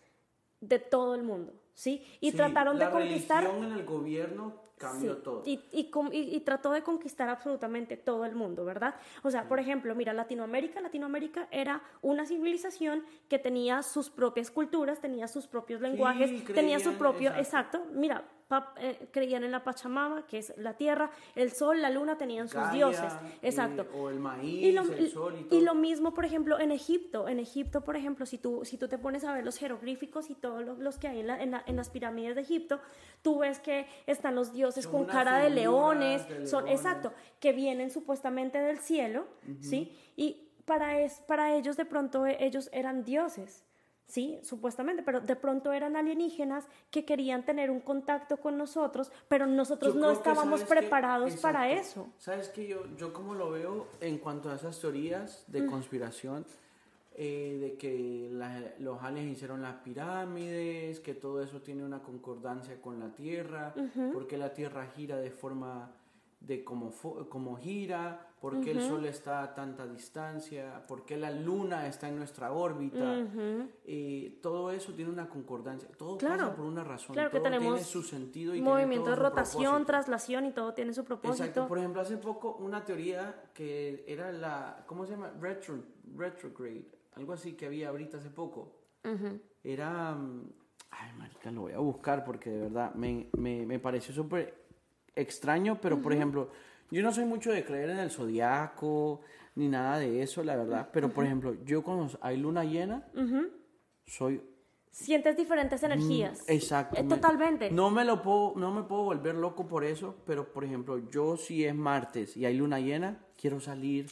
de todo el mundo, ¿sí? Y Sí, trataron de la conquistar... religión en el gobierno cambió Sí, todo. Y, y, y- y trató de conquistar absolutamente todo el mundo, ¿verdad? O sea, por ejemplo, mira, Latinoamérica, Latinoamérica era una civilización que tenía sus propias culturas, tenía sus propios lenguajes, tenía su creían- propio, exacto. exacto, mira, pa- eh, creían en la Pachamama, que es la tierra, el sol, la luna tenían sus Gaia, dioses, eh, exacto. o el maíz, Y lo, el sol y y todo. lo mismo, por ejemplo, en Egipto. En Egipto, por ejemplo, si tú, si tú te pones a ver los jeroglíficos y todos los, los que hay en, la- en la- en las pirámides de Egipto, tú ves que están los dioses Son con cara de leones, de son exacto, que vienen supuestamente del cielo, ¿sí? Y para, es, para ellos de pronto eh, ellos eran dioses. Sí, supuestamente, pero de pronto eran alienígenas que querían tener un contacto con nosotros, pero nosotros Yo no estábamos preparados para eso. ¿Sabes que yo, yo como lo veo en cuanto a esas teorías de Mm. conspiración, eh, de que la- los aliens hicieron las pirámides, que todo eso tiene una concordancia con la Tierra, porque la Tierra gira de forma de como, fo- como gira, porque el Sol está a tanta distancia, porque la Luna está en nuestra órbita, eh, todo eso tiene una concordancia, todo Claro. pasa por una razón, Claro que todo tenemos tiene su sentido y movimiento de rotación, propósito. traslación y todo tiene su propósito. Exacto, por ejemplo, hace poco una teoría que era la, ¿cómo se llama? Retro, retrograde, algo así que había ahorita hace poco. Era, mm, ay, marica, lo voy a buscar porque de verdad me, me, me pareció súper extraño, pero por ejemplo, yo no soy mucho de creer en el zodiaco ni nada de eso, la verdad, pero por ejemplo, yo cuando hay luna llena, soy Sientes diferentes energías. Mm, Exacto. Eh, me- totalmente. No me lo puedo, no me puedo volver loco por eso, pero por ejemplo, yo si es martes y hay luna llena, quiero salir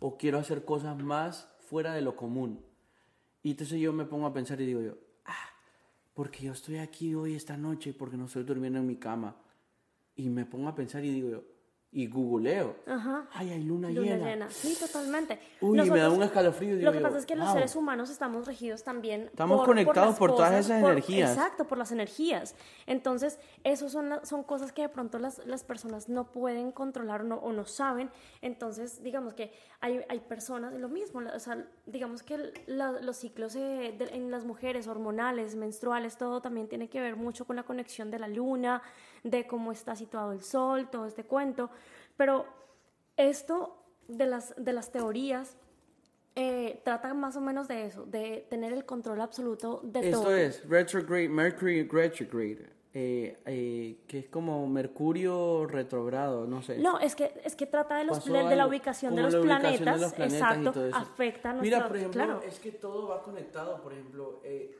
o quiero hacer cosas más fuera de lo común. Y entonces yo me pongo a pensar y digo yo, ah, porque yo estoy aquí hoy esta noche porque no estoy durmiendo en mi cama. Y me pongo a pensar y digo yo, y googleo. Ajá. Ay, hay luna, Luna llena. llena. Sí, totalmente. Uy, me da Nosotros- un escalofrío. digo Lo que pasa es que los seres humanos estamos regidos también. Estamos conectados las por todas cosas, esas por- energías. Exacto, por las energías. Entonces, eso son, la- son cosas que de pronto las, las personas no pueden controlar o no, o no saben. Entonces, digamos que hay, hay personas, lo mismo, o sea, digamos que la- los ciclos eh, de- en las mujeres, hormonales, menstruales, todo también tiene que ver mucho con la conexión de la luna, de cómo está situado el sol, todo este cuento. Pero esto de las, de las teorías eh, trata más o menos de eso, de tener el control absoluto de Esto todo. es retrograde, Mercury retrograde, eh, eh, que es como Mercurio retrogrado, no sé. No, es que, es que trata de, los, de, de la ubicación de los, la ubicación de planetas, los planetas exacto, afecta a nuestra... Mira, por ejemplo, claro. es que todo va conectado. Por ejemplo, eh,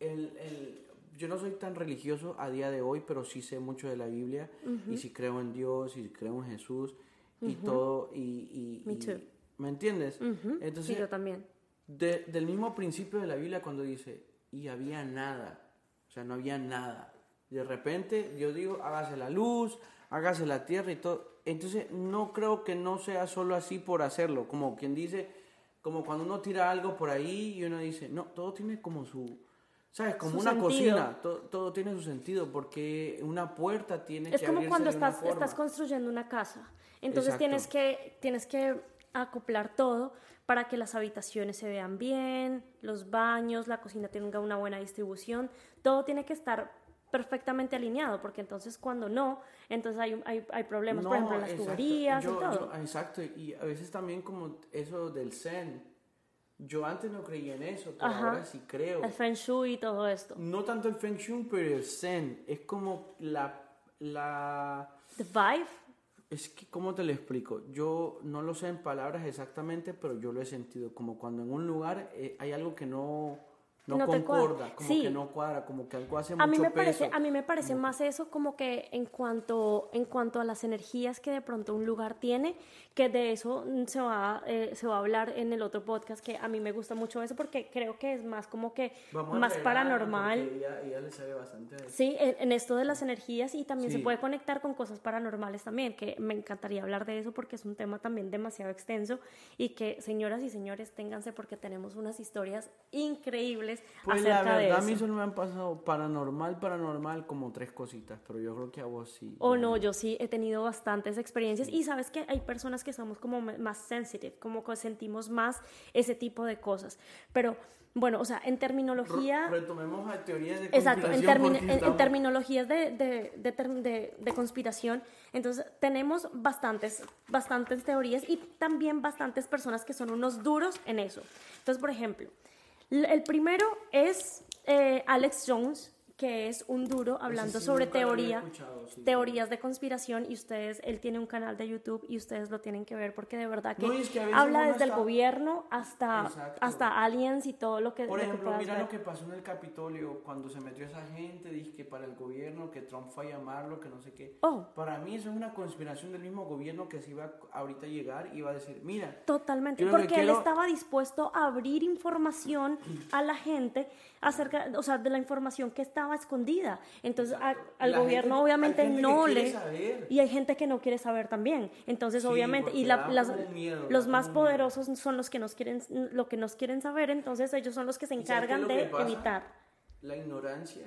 el, el- yo no soy tan religioso a día de hoy, pero sí sé mucho de la Biblia y sí creo en Dios y creo en Jesús y todo. Y, y- Me y- too. ¿Me entiendes? Entonces, sí, yo también. de- del mismo principio de la Biblia cuando dice, y había nada, o sea, no había nada. De repente yo digo, hágase la luz, hágase la tierra y todo. Entonces no creo que no sea solo así por hacerlo, como quien dice, como cuando uno tira algo por ahí y uno dice, no, todo tiene como su, ¿sabes? Como una sentido. cocina, to- todo tiene su sentido, porque una puerta tiene Es que como abrirse cuando estás, construyendo una casa. Entonces Exacto. tienes que, tienes que acoplar todo para que las habitaciones se vean bien, los baños, la cocina tenga una buena distribución. Todo tiene que estar perfectamente alineado, porque entonces cuando no, entonces hay, hay, hay problemas, por ejemplo, en las exacto. tuberías Yo- y todo. yo- exacto, y a veces también como eso del zen. Yo antes no creía en eso, pero Ajá. ahora sí creo. El feng shui y todo esto. No tanto el feng shui, pero el zen. Es como la... la The vibe. es que, ¿cómo te lo explico? Yo no lo sé en palabras exactamente, pero yo lo he sentido. Como cuando en un lugar eh, hay algo que no, no, No concorda, como Sí. que no cuadra, como que algo hace A mucho mí me peso. parece, a mí me parece más eso como que en cuanto, en cuanto a las energías que de pronto un lugar tiene, que de eso mm, se va, eh, se va a hablar en el otro podcast, que a mí me gusta mucho eso porque creo que es más como que Vamos más paranormal. porque Ella, ella le sabe bastante de eso. Sí, en, en esto de las energías y también se puede conectar con cosas paranormales también, que me encantaría hablar de eso porque es un tema también demasiado extenso y que señoras y señores ténganse porque tenemos unas historias increíbles Pues la acerca de verdad, a mí solo me han pasado paranormal, paranormal, como tres cositas, pero yo creo que a vos sí. O no, yo sí he tenido bastantes experiencias y sabes que hay personas que somos como más sensitive, como que sentimos más ese tipo de cosas. Pero bueno, o sea, en terminología... Re- Retomemos a teorías de Exacto, en, conspiración termi- en- terminologías de, de, de de- conspiración, entonces tenemos bastantes, bastantes teorías y también bastantes personas que son unos duros en eso. Entonces, por ejemplo, el primero es eh, Alex Jones, que es un duro hablando sí sobre teoría, sí. teorías de conspiración y ustedes, él tiene un canal de YouTube y ustedes lo tienen que ver porque de verdad que, No, es habla desde el gobierno hasta, Exacto. hasta aliens y todo lo que, Por lo que ejemplo, mira ver. lo que pasó en el Capitolio cuando se metió esa gente, dije que para el gobierno, que Trump fue a llamarlo, que no sé qué. Oh. Para mí eso es una conspiración del mismo gobierno que se iba a- ahorita a llegar y iba a decir, mira, Totalmente, porque él estaba dispuesto a abrir información a la gente acerca, o sea, de la información que estaba escondida. Entonces, a- al La gobierno gente- obviamente hay gente que no le... saber. Y hay gente que no quiere saber también. Entonces, Sí, obviamente, y la- las- miedo, los más miedo. poderosos son los que nos quieren, lo que nos quieren saber, entonces ellos son los que se ¿Y sabes qué es encargan de evitar. la ignorancia.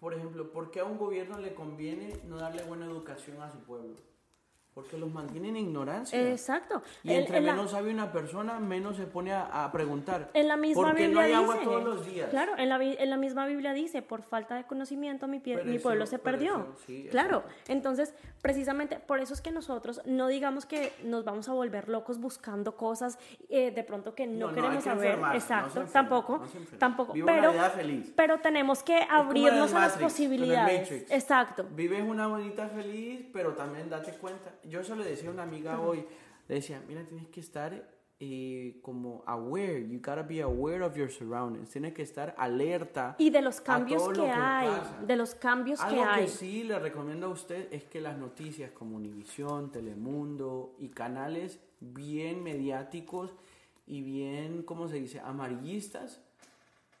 Por ejemplo, ¿por qué a un gobierno le conviene no darle buena educación a su pueblo? Porque los mantienen en ignorancia. Exacto. Y El- entre la- menos sabe una persona, menos se pone a, a preguntar. En la misma ¿Por qué Biblia no hay dice, agua todos los días? Claro, en la, en la misma Biblia dice, por falta de conocimiento mi, pie- eso- pueblo se perdió. eso, sí, claro, entonces precisamente por eso es que nosotros no digamos que nos vamos a volver locos buscando cosas eh, de pronto que no, No, no, hay queremos que saber. enfermarse, no Exacto, tampoco, no se enferme. tampoco. Viva una pero, vida feliz. pero tenemos que abrirnos a las Matrix, posibilidades. Exacto. Vives una bonita feliz, pero también date cuenta. Yo eso le decía a una amiga hoy, le decía, mira, tienes que estar eh, como aware, you gotta be aware of your surroundings, tienes que estar alerta. Y de los cambios que, lo que hay, pasa. de los cambios Algo que hay. sí le recomiendo a usted es que las noticias como Univisión, Telemundo y canales bien mediáticos y bien, ¿cómo se dice?, amarillistas,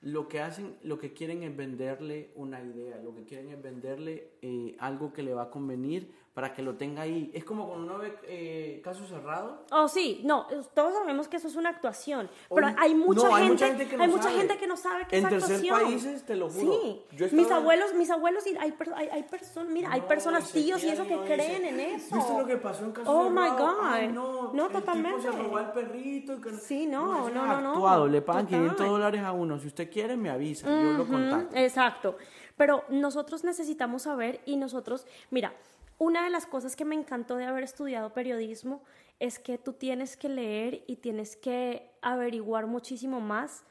lo que hacen, lo que quieren es venderle una idea, lo que quieren es venderle eh, algo que le va a convenir para que lo tenga ahí. Es como cuando uno ve eh, caso cerrado. Oh, sí, no, todos sabemos que eso es una actuación, pero hay mucha, gente, hay mucha gente que no sabe que en es actuación. En tercer países, te lo juro. Sí, mis abuelos, mis abuelos, y hay, hay, hay personas, mira, hay personas, tíos y eso que creen en eso. ¿Viste lo que pasó en caso Oh, cerrado? my God. Ay, no, no el totalmente. Tipo se robó al perrito. Y que... Sí, no, no, no, no. Actuado, le pagan Total. 500 dólares a uno. Si usted quiere, me avisa, yo lo contacto. Exacto. Pero nosotros necesitamos saber y nosotros, mira, una de las cosas que me encantó de haber estudiado periodismo es que tú tienes que leer y tienes que averiguar muchísimo más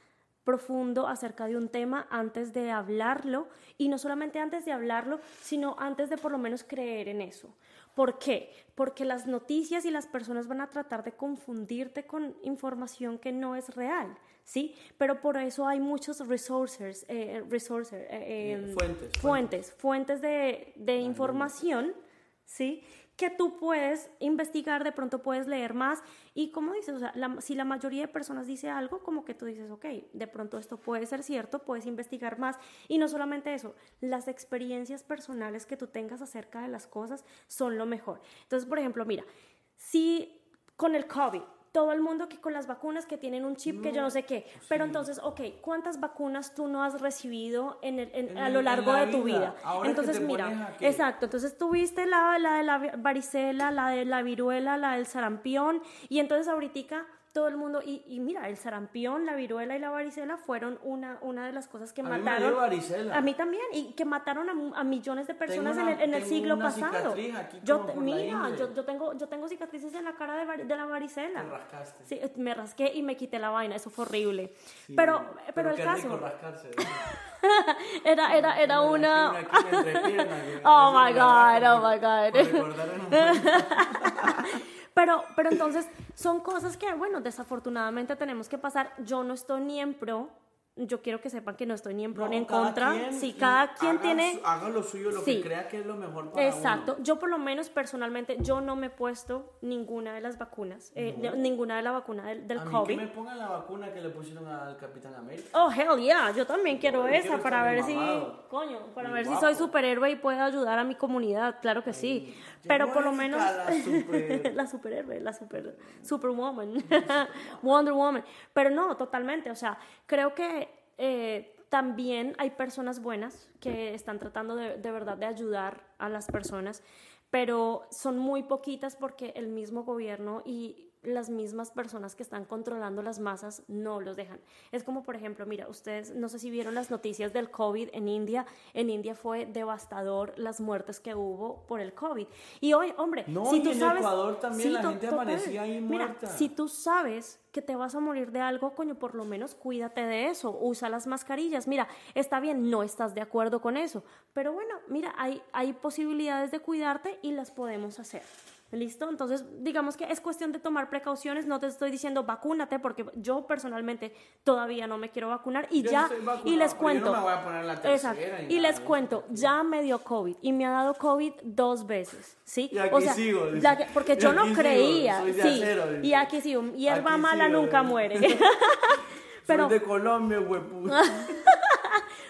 profundo acerca de un tema antes de hablarlo y no solamente antes de hablarlo, sino antes de por lo menos creer en eso. ¿Por qué? Porque las noticias y las personas van a tratar de confundirte con información que no es real, ¿sí? Pero por eso hay muchos resources, eh, resources eh, fuentes, fuentes, fuentes de, de información, ¿sí? que tú puedes investigar, de pronto puedes leer más y como dices, o sea, si la mayoría de personas dice algo, como que tú dices, ok, de pronto esto puede ser cierto, puedes investigar más y no solamente eso, las experiencias personales que tú tengas acerca de las cosas son lo mejor. Entonces, por ejemplo, mira, si con el COVID, todo el mundo que con las vacunas que tienen un chip que yo no sé qué. Pero entonces, ok, ¿cuántas vacunas tú no has recibido en el, en, En a lo largo la de tu vida. vida? Ahora entonces, mira, exacto. Entonces tuviste la, la de la varicela, la de la viruela, la del sarampión. Y entonces ahorita todo el mundo, y, y mira, el sarampión, la viruela y la varicela fueron una, una de las cosas que A mí me mataron. dio varicela. A mí también, y que mataron a, a millones de personas en el, en el siglo una pasado. aquí yo como por mira, yo, yo tengo, yo tengo cicatrices en la cara de, la varicela. Te rascaste. Sí, eh, me rasqué y me quité la vaina, eso fue horrible. pero, pero, el qué caso rico rascarse, [LAUGHS] ¿no? era, era, era Me una... [LAUGHS] Oh my me la God, oh my God. [LAUGHS] Pero, pero entonces son cosas que, bueno, desafortunadamente tenemos que pasar. Yo no estoy ni en pro. Yo quiero que sepan que no estoy ni en pro No, ni en contra. quien sí, cada quien haga tiene... haga lo suyo, lo Sí. que crea que es lo mejor para Exacto. uno. Yo por lo menos personalmente, yo no me he puesto ninguna de las vacunas, eh, de- ninguna de la vacuna del, del A mí COVID. que me pongan la vacuna que le pusieron al Capitán América. Oh, hell yeah, yo también quiero esa quiero para ver si, mamado. coño, para Y ver si guapo. soy superhéroe y puedo ayudar a mi comunidad, claro que sí. Pero por lo menos la super- [LAUGHS] la superhéroe, la super superwoman, [LAUGHS] Wonder Woman. Pero no, totalmente, o sea, creo que eh, también hay personas buenas que están tratando de, de verdad de ayudar a las personas, pero son muy poquitas porque el mismo gobierno y las mismas personas que están controlando las masas no los dejan. Es como, por ejemplo, mira, ustedes no sé si vieron las noticias del COVID en India. En India fue devastador las muertes que hubo por el COVID. Y hoy, hombre, No, si y tú en sabes... Ecuador también la gente Mira, si tú sabes que te vas a morir de algo, coño, por lo menos cuídate de eso, usa las mascarillas. Mira, está bien, no estás de acuerdo con eso, pero bueno, mira, hay, hay posibilidades de cuidarte y las podemos hacer. ¿Listo? Entonces, digamos que es cuestión de tomar precauciones. No te estoy diciendo vacúnate, porque yo personalmente todavía no me quiero vacunar y Yo ya. y les cuento. no me voy a poner la tercera Exacto. Y les cuento, ya me dio COVID y me ha dado COVID dos veces. ¿Sí? Y aquí o sea, sigo, dice. ya que- porque Y yo aquí no sigo, creía. soy de sí. acero, y aquí sigo. Hierba Aquí mala sigo, nunca muere. [LAUGHS] [LAUGHS] Pero, Soy de Colombia. [LAUGHS]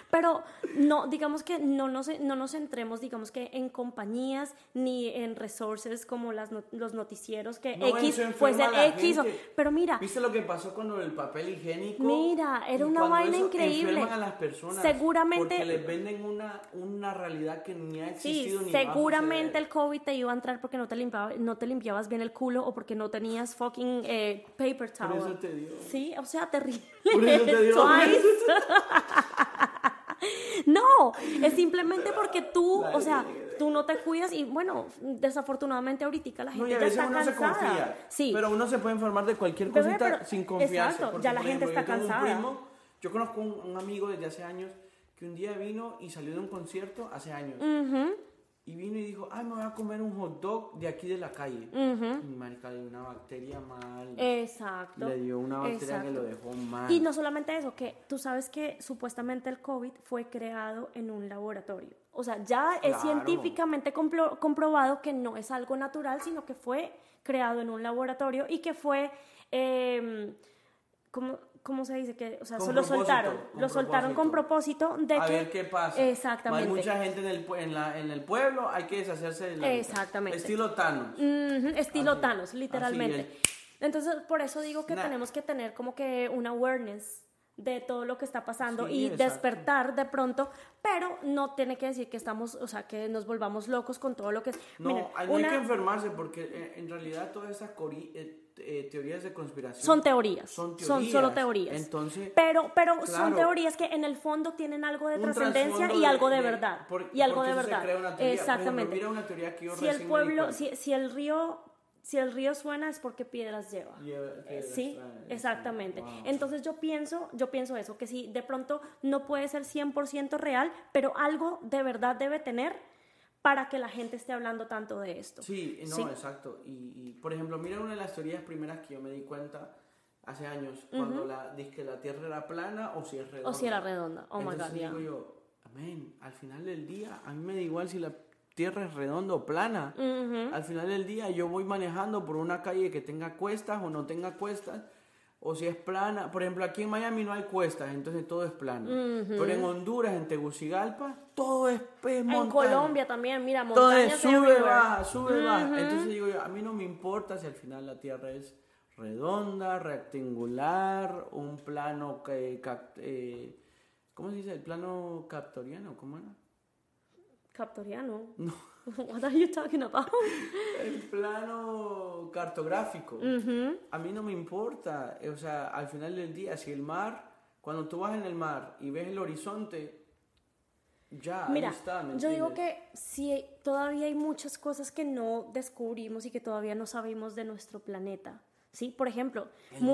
Pero no, digamos que no nos, no nos centremos, digamos que en compañías ni en resources como las, los noticieros que No, X a la X. o- pero mira, ¿Viste lo que pasó con lo del papel higiénico? Mira, era una vaina increíble. a las personas. Seguramente- Porque les venden una, una realidad que ni ha sí, existido ni va a seguramente el COVID te iba a entrar porque no te, limpiaba- no te limpiabas bien el culo o porque no tenías fucking eh, paper Por towel. eso te dio. Sí, o sea, terrible. Por eso te dio. [LAUGHS] [LAUGHS] No, es simplemente porque tú, o sea, tú no te cuidas y bueno, desafortunadamente ahorita la No, gente a ya está uno se cansada. confía. Sí, Pero uno se puede enfermar de cualquier cosita pero- sin confiarse. exacto, Porque, ya la gente ejemplo, está yo cansada. Primo, yo conozco un, un amigo desde hace años que un día vino y salió de un concierto hace años. Ujú, Y vino y dijo, ay, me voy a comer un hot dog de aquí de la calle. ujú. Y marica, le dio una bacteria mal. Exacto. le dio una bacteria que lo dejó mal. Y no solamente eso, que tú sabes que supuestamente el COVID fue creado en un laboratorio. O sea, ya es científicamente compro- comprobado que no es algo natural, sino que fue creado en un laboratorio y que fue, eh, ¿cómo, ¿cómo se dice? Que, o sea, solo soltaron. Lo soltaron con propósito de A que... ver qué pasa. Exactamente. Hay mucha gente en el, en, la, en el pueblo, hay que deshacerse de la Exactamente. Estilo Thanos. Estilo Así- Thanos, literalmente. Entonces, por eso digo que Nah. tenemos que tener como que una awareness de todo lo que está pasando Sí, y exacto. despertar de pronto, pero no tiene que decir que estamos, o sea, que nos volvamos locos con todo lo que es. No, Miren, hay, no una- hay que enfermarse porque eh, en realidad todas esas cori- eh, teorías de conspiración son teorías, son son, teorías. solo teorías. Entonces, pero pero son teorías que en el fondo tienen algo de trascendencia y algo de, verdad. por- y algo de verdad. crea una teoría. Por ejemplo, Exactamente. mira una teoría que yo si el pueblo, si, si el río, si el río suena es porque piedras lleva. Lleva- Eh, piedras Sí, exactamente. Wow. Entonces yo pienso, yo pienso eso, que si de pronto no puede ser 100% real, pero algo de verdad debe tener para que la gente esté hablando tanto de esto. Sí, no, Sí. exacto. Y, y, por ejemplo, mira una de las teorías primeras que yo me di cuenta hace años, cuando la, dije que la Tierra era plana o si es redonda. O si era redonda. Oh my Entonces God, yeah. digo yo, amén, al final del día, a mí me da igual si la Tierra es redonda o plana. Ujú. Al final del día yo voy manejando por una calle que tenga cuestas o no tenga cuestas, o si es plana. Por ejemplo, aquí en Miami no hay cuestas, entonces todo es plano. Pero en Honduras, en Tegucigalpa, todo es pez En Colombia también, mira, todo es montañas sube, baja, sube, baja. Entonces digo yo, a mí no me importa si al final la Tierra es redonda, rectangular, un plano que, eh, ¿cómo se dice? El plano captoriano, ¿cómo era? Captoriano. [LAUGHS] What are you talking about? El plano cartográfico. A mí no me importa, o sea, al final del día, si el mar, cuando tú vas en el mar y ves el horizonte, ya, Mira, ahí está, ¿me yo digo que sí, todavía hay muchas cosas que no descubrimos y que todavía no sabemos de nuestro planeta. ¿Sí? Por ejemplo,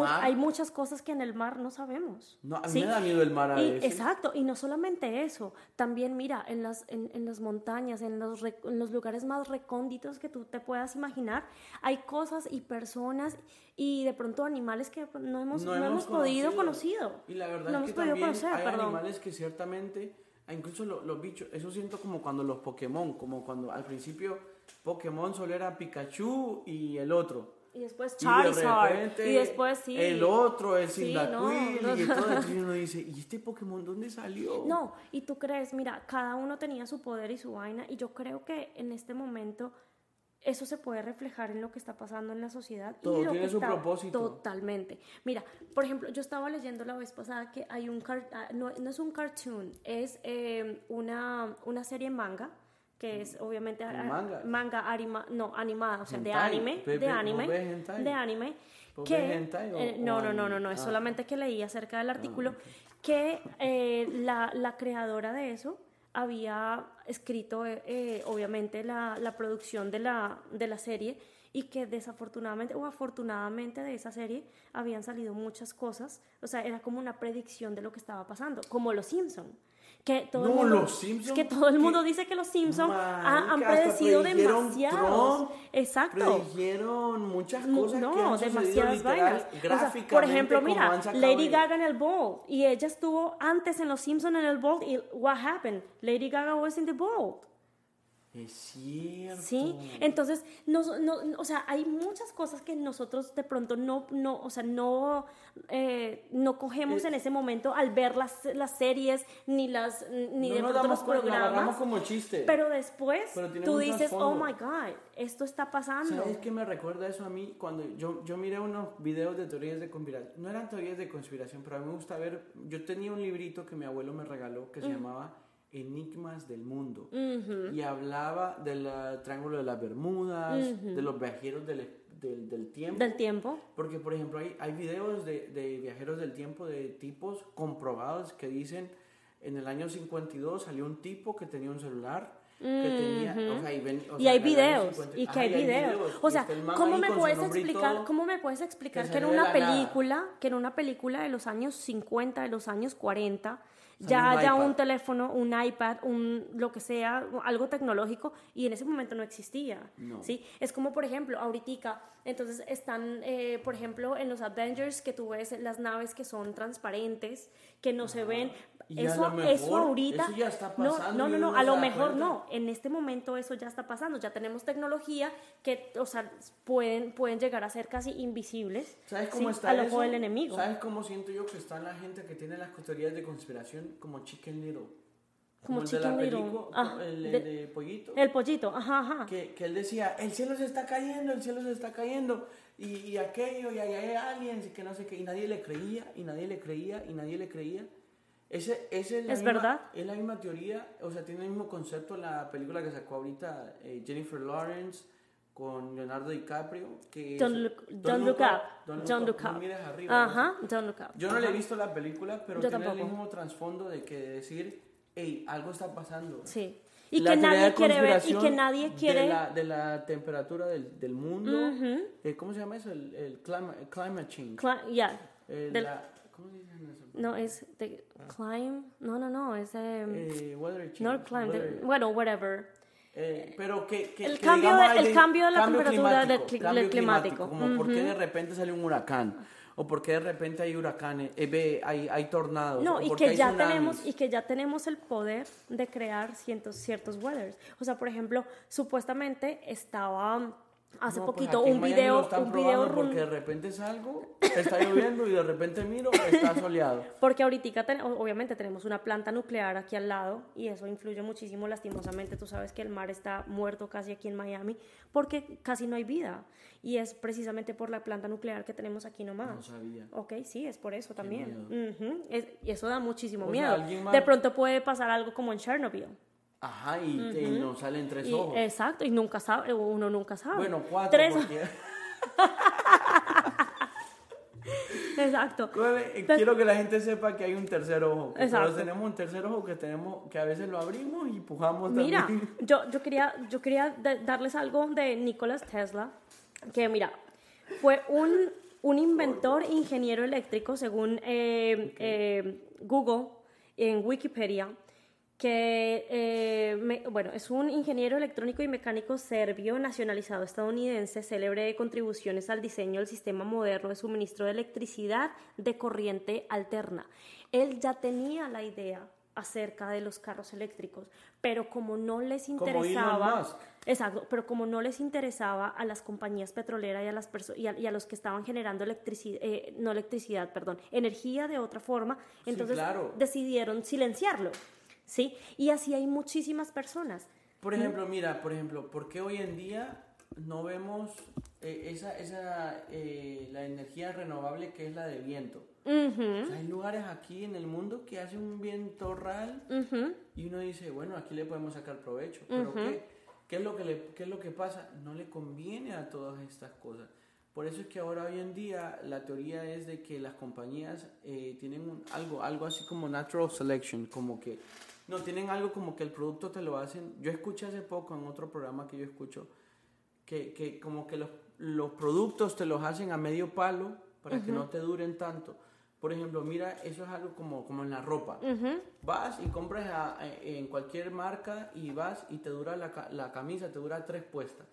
hay muchas cosas que en el mar no sabemos. No, a mí ¿sí? me da miedo el mar a Y- veces. exacto, y no solamente eso, también mira, en las, en, en las montañas, en los, en los lugares más recónditos que tú te puedas imaginar, hay cosas y personas y de pronto animales que no hemos, no hemos, podido conocido. Y la verdad no es que también conocer, hay perdón. animales que ciertamente, ah, incluso lo- los bichos, eso siento como cuando los Pokémon, como cuando al principio Pokémon solo era Pikachu y el otro. Y después Y de Charizard. repente Y después sí. el otro, el Sí, no, y no. todo. [LAUGHS] Entonces uno dice, ¿y este Pokémon dónde salió? No, y tú crees, mira, cada uno tenía su poder y su vaina, y yo creo que en este momento eso se puede reflejar en lo que está pasando en la sociedad. Todo y lo tiene que su está- propósito. Totalmente. Mira, por ejemplo, yo estaba leyendo la vez pasada que hay un, ah, no, no es un cartoon, es eh, una, una serie manga que es obviamente ¿El ah, manga? manga arima- no animada o sea de Hentai. anime de anime ¿vos ves hentai? de anime ¿Vos que hentai o- eh, no no no anime? no no es Ah. solamente que leí acerca del artículo que eh, la, la creadora de eso había escrito eh, eh, obviamente la, la producción de la, de la serie y que desafortunadamente o afortunadamente de esa serie habían salido muchas cosas, o sea, era como una predicción de lo que estaba pasando, como los Simpson. Que todo el No, mundo, los Simpson, que todo el mundo que- dice que los Simpson ha- han predecido demasiados. Trump, Exacto. Predijeron muchas Mu- cosas que no, han sucedido demasiadas vainas. O sea, por ejemplo, mira, han Lady el- Gaga en el Bold y ella estuvo antes en Los Simpsons en el Bold y what happened? Lady Gaga was in the Bold. Es cierto. Sí, entonces, nos- no, o sea, hay muchas cosas que nosotros de pronto no, no o sea, no, eh, no cogemos Eh, en ese momento al ver las, las series ni las ni no de pronto los programas. como chiste. Pero después Pero tú dices, oh my God, esto está pasando. ¿Sabes qué me recuerda eso a mí? Cuando yo, yo miré unos videos de teorías de conspiración. No eran teorías de conspiración, pero a mí me gusta ver. Yo tenía un librito que mi abuelo me regaló que se llamaba Enigmas del Mundo. Y hablaba del ah, Triángulo de las Bermudas, de los viajeros del, del, del tiempo. Del tiempo. Porque, por ejemplo, hay, hay videos de, de viajeros del tiempo de tipos comprobados que dicen en el año 52 salió un tipo que tenía un celular. Que tenía, o sea, y, ven- o Y sea, hay videos, 50 y que hay videos. O sea, ¿cómo me puedes explicar, todo. cómo me puedes explicar que que en una nada. película, que en una película de los años 50, de los años 40, Salió ya haya un teléfono, un iPad, un lo que sea, algo tecnológico y en ese momento no existía, No. ¿sí? Es como por ejemplo, ahorita, entonces están, eh, por ejemplo, en los Avengers que tú ves las naves que son transparentes, que no se ven, eso, lo eso mejor ahorita. eso ya está no, pasando no, no, no, no a lo mejor cuenta. no. En este momento eso ya está pasando. Ya tenemos tecnología que, o sea, pueden, pueden llegar a ser casi invisibles ¿Sabes cómo ¿sí? está al ojo eso? del enemigo. ¿Sabes cómo siento yo que está la gente que tiene las teorías de conspiración como Chicken Little? Como el de la Chicken Little. película, Ah, el, el de- de Pollito. El pollito, ajá, ajá. que, que él decía, el cielo se está cayendo, el cielo se está cayendo, y, y aquello, y allá hay aliens, y que no sé qué, y nadie le creía, y nadie le creía, y nadie le creía. Ese, ese es, la ¿Es misma- verdad? Es la misma teoría, o sea, tiene el mismo concepto la película que sacó ahorita eh, Jennifer Lawrence con Leonardo DiCaprio. Que Don't es- look, don't look up. Don't Don't look look up, up. no mires arriba. Ajá, don't look up. Yo no le he visto la película, pero Yo tiene el tampoco. mismo trasfondo de que decir, hey, algo está pasando. Sí. Y La que nadie quiere ver, y que nadie quiere. De la, de la temperatura del, del mundo. Ujú. eh, ¿Cómo se llama eso? El, el clima- el climate change. Cla- Ya. Eh, del- la- ¿Cómo dicen eso? No, es de climb. No, no, no, es de. Eh, weather change. no climb. de- weather- bueno, whatever. eh, pero que, que- El que cambio digamos de- el cambio de la temperatura del climático, cambio del climático. Como por qué de repente sale un huracán. O por qué de repente hay huracanes, eh, hay, hay tornados. No, o y que ya tsunamis. tenemos y que ya tenemos el poder de crear ciertos ciertos weathers. O sea, por ejemplo, supuestamente estaba hace No, pues poquito en un video están un video run- porque de repente salgo, está lloviendo y de repente miro, está [LAUGHS] soleado. Porque ahorita, ten- obviamente, tenemos una planta nuclear aquí al lado y eso influye muchísimo, lastimosamente. Tú sabes que el mar está muerto casi aquí en Miami porque casi no hay vida. Y es precisamente por la planta nuclear que tenemos aquí nomás. No sabía. Ok, sí, es por eso también. Ujú, es- y eso da muchísimo O sea, miedo. más- De pronto puede pasar algo como en Chernobyl. Ajá, y, y nos salen tres Y- ojos. exacto, y nunca sabe, uno nunca sabe. Bueno, cuatro, Tres, porque... [LAUGHS] exacto. Eh, Pero- Quiero que la gente sepa que hay un tercer ojo. Todos tenemos un tercer ojo que tenemos, que a veces lo abrimos y empujamos Mira, también. [LAUGHS] yo, yo quería, yo quería da- darles algo de Nikola Tesla, que mira, fue un, un inventor ingeniero eléctrico, según eh, eh, Google en Wikipedia, que, eh, me- bueno, es un ingeniero electrónico y mecánico serbio nacionalizado estadounidense, célebre de contribuciones al diseño del sistema moderno de suministro de electricidad de corriente alterna. Él ya tenía la idea acerca de los carros eléctricos, pero como no les interesaba, exacto, pero como no les interesaba a las compañías petroleras y a las y a, y a los que estaban generando electricidad, no electricidad, perdón, energía de otra forma, entonces claro. decidieron silenciarlo, ¿sí? Y así hay muchísimas personas. Por ejemplo, mira, por ejemplo, ¿por qué hoy en día no vemos eh, esa, esa eh, la energía renovable que es la de viento? O sea, hay lugares aquí en el mundo que hace un viento real y uno dice, bueno, aquí le podemos sacar provecho. Pero ¿qué, qué es lo que le, ¿qué es lo que pasa? No le conviene a todas estas cosas. Por eso es que ahora hoy en día la teoría es de que las compañías eh, tienen un- algo, algo así como natural selection, como que no tienen algo como que el producto te lo hacen. Yo escuché hace poco en otro programa que yo escucho que, que como que los, los productos te los hacen a medio palo para que no te duren tanto. Por ejemplo, mira, eso es algo como, como en la ropa. Vas y compras a- a- en cualquier marca y vas y te dura la, la camisa, te dura tres puestas.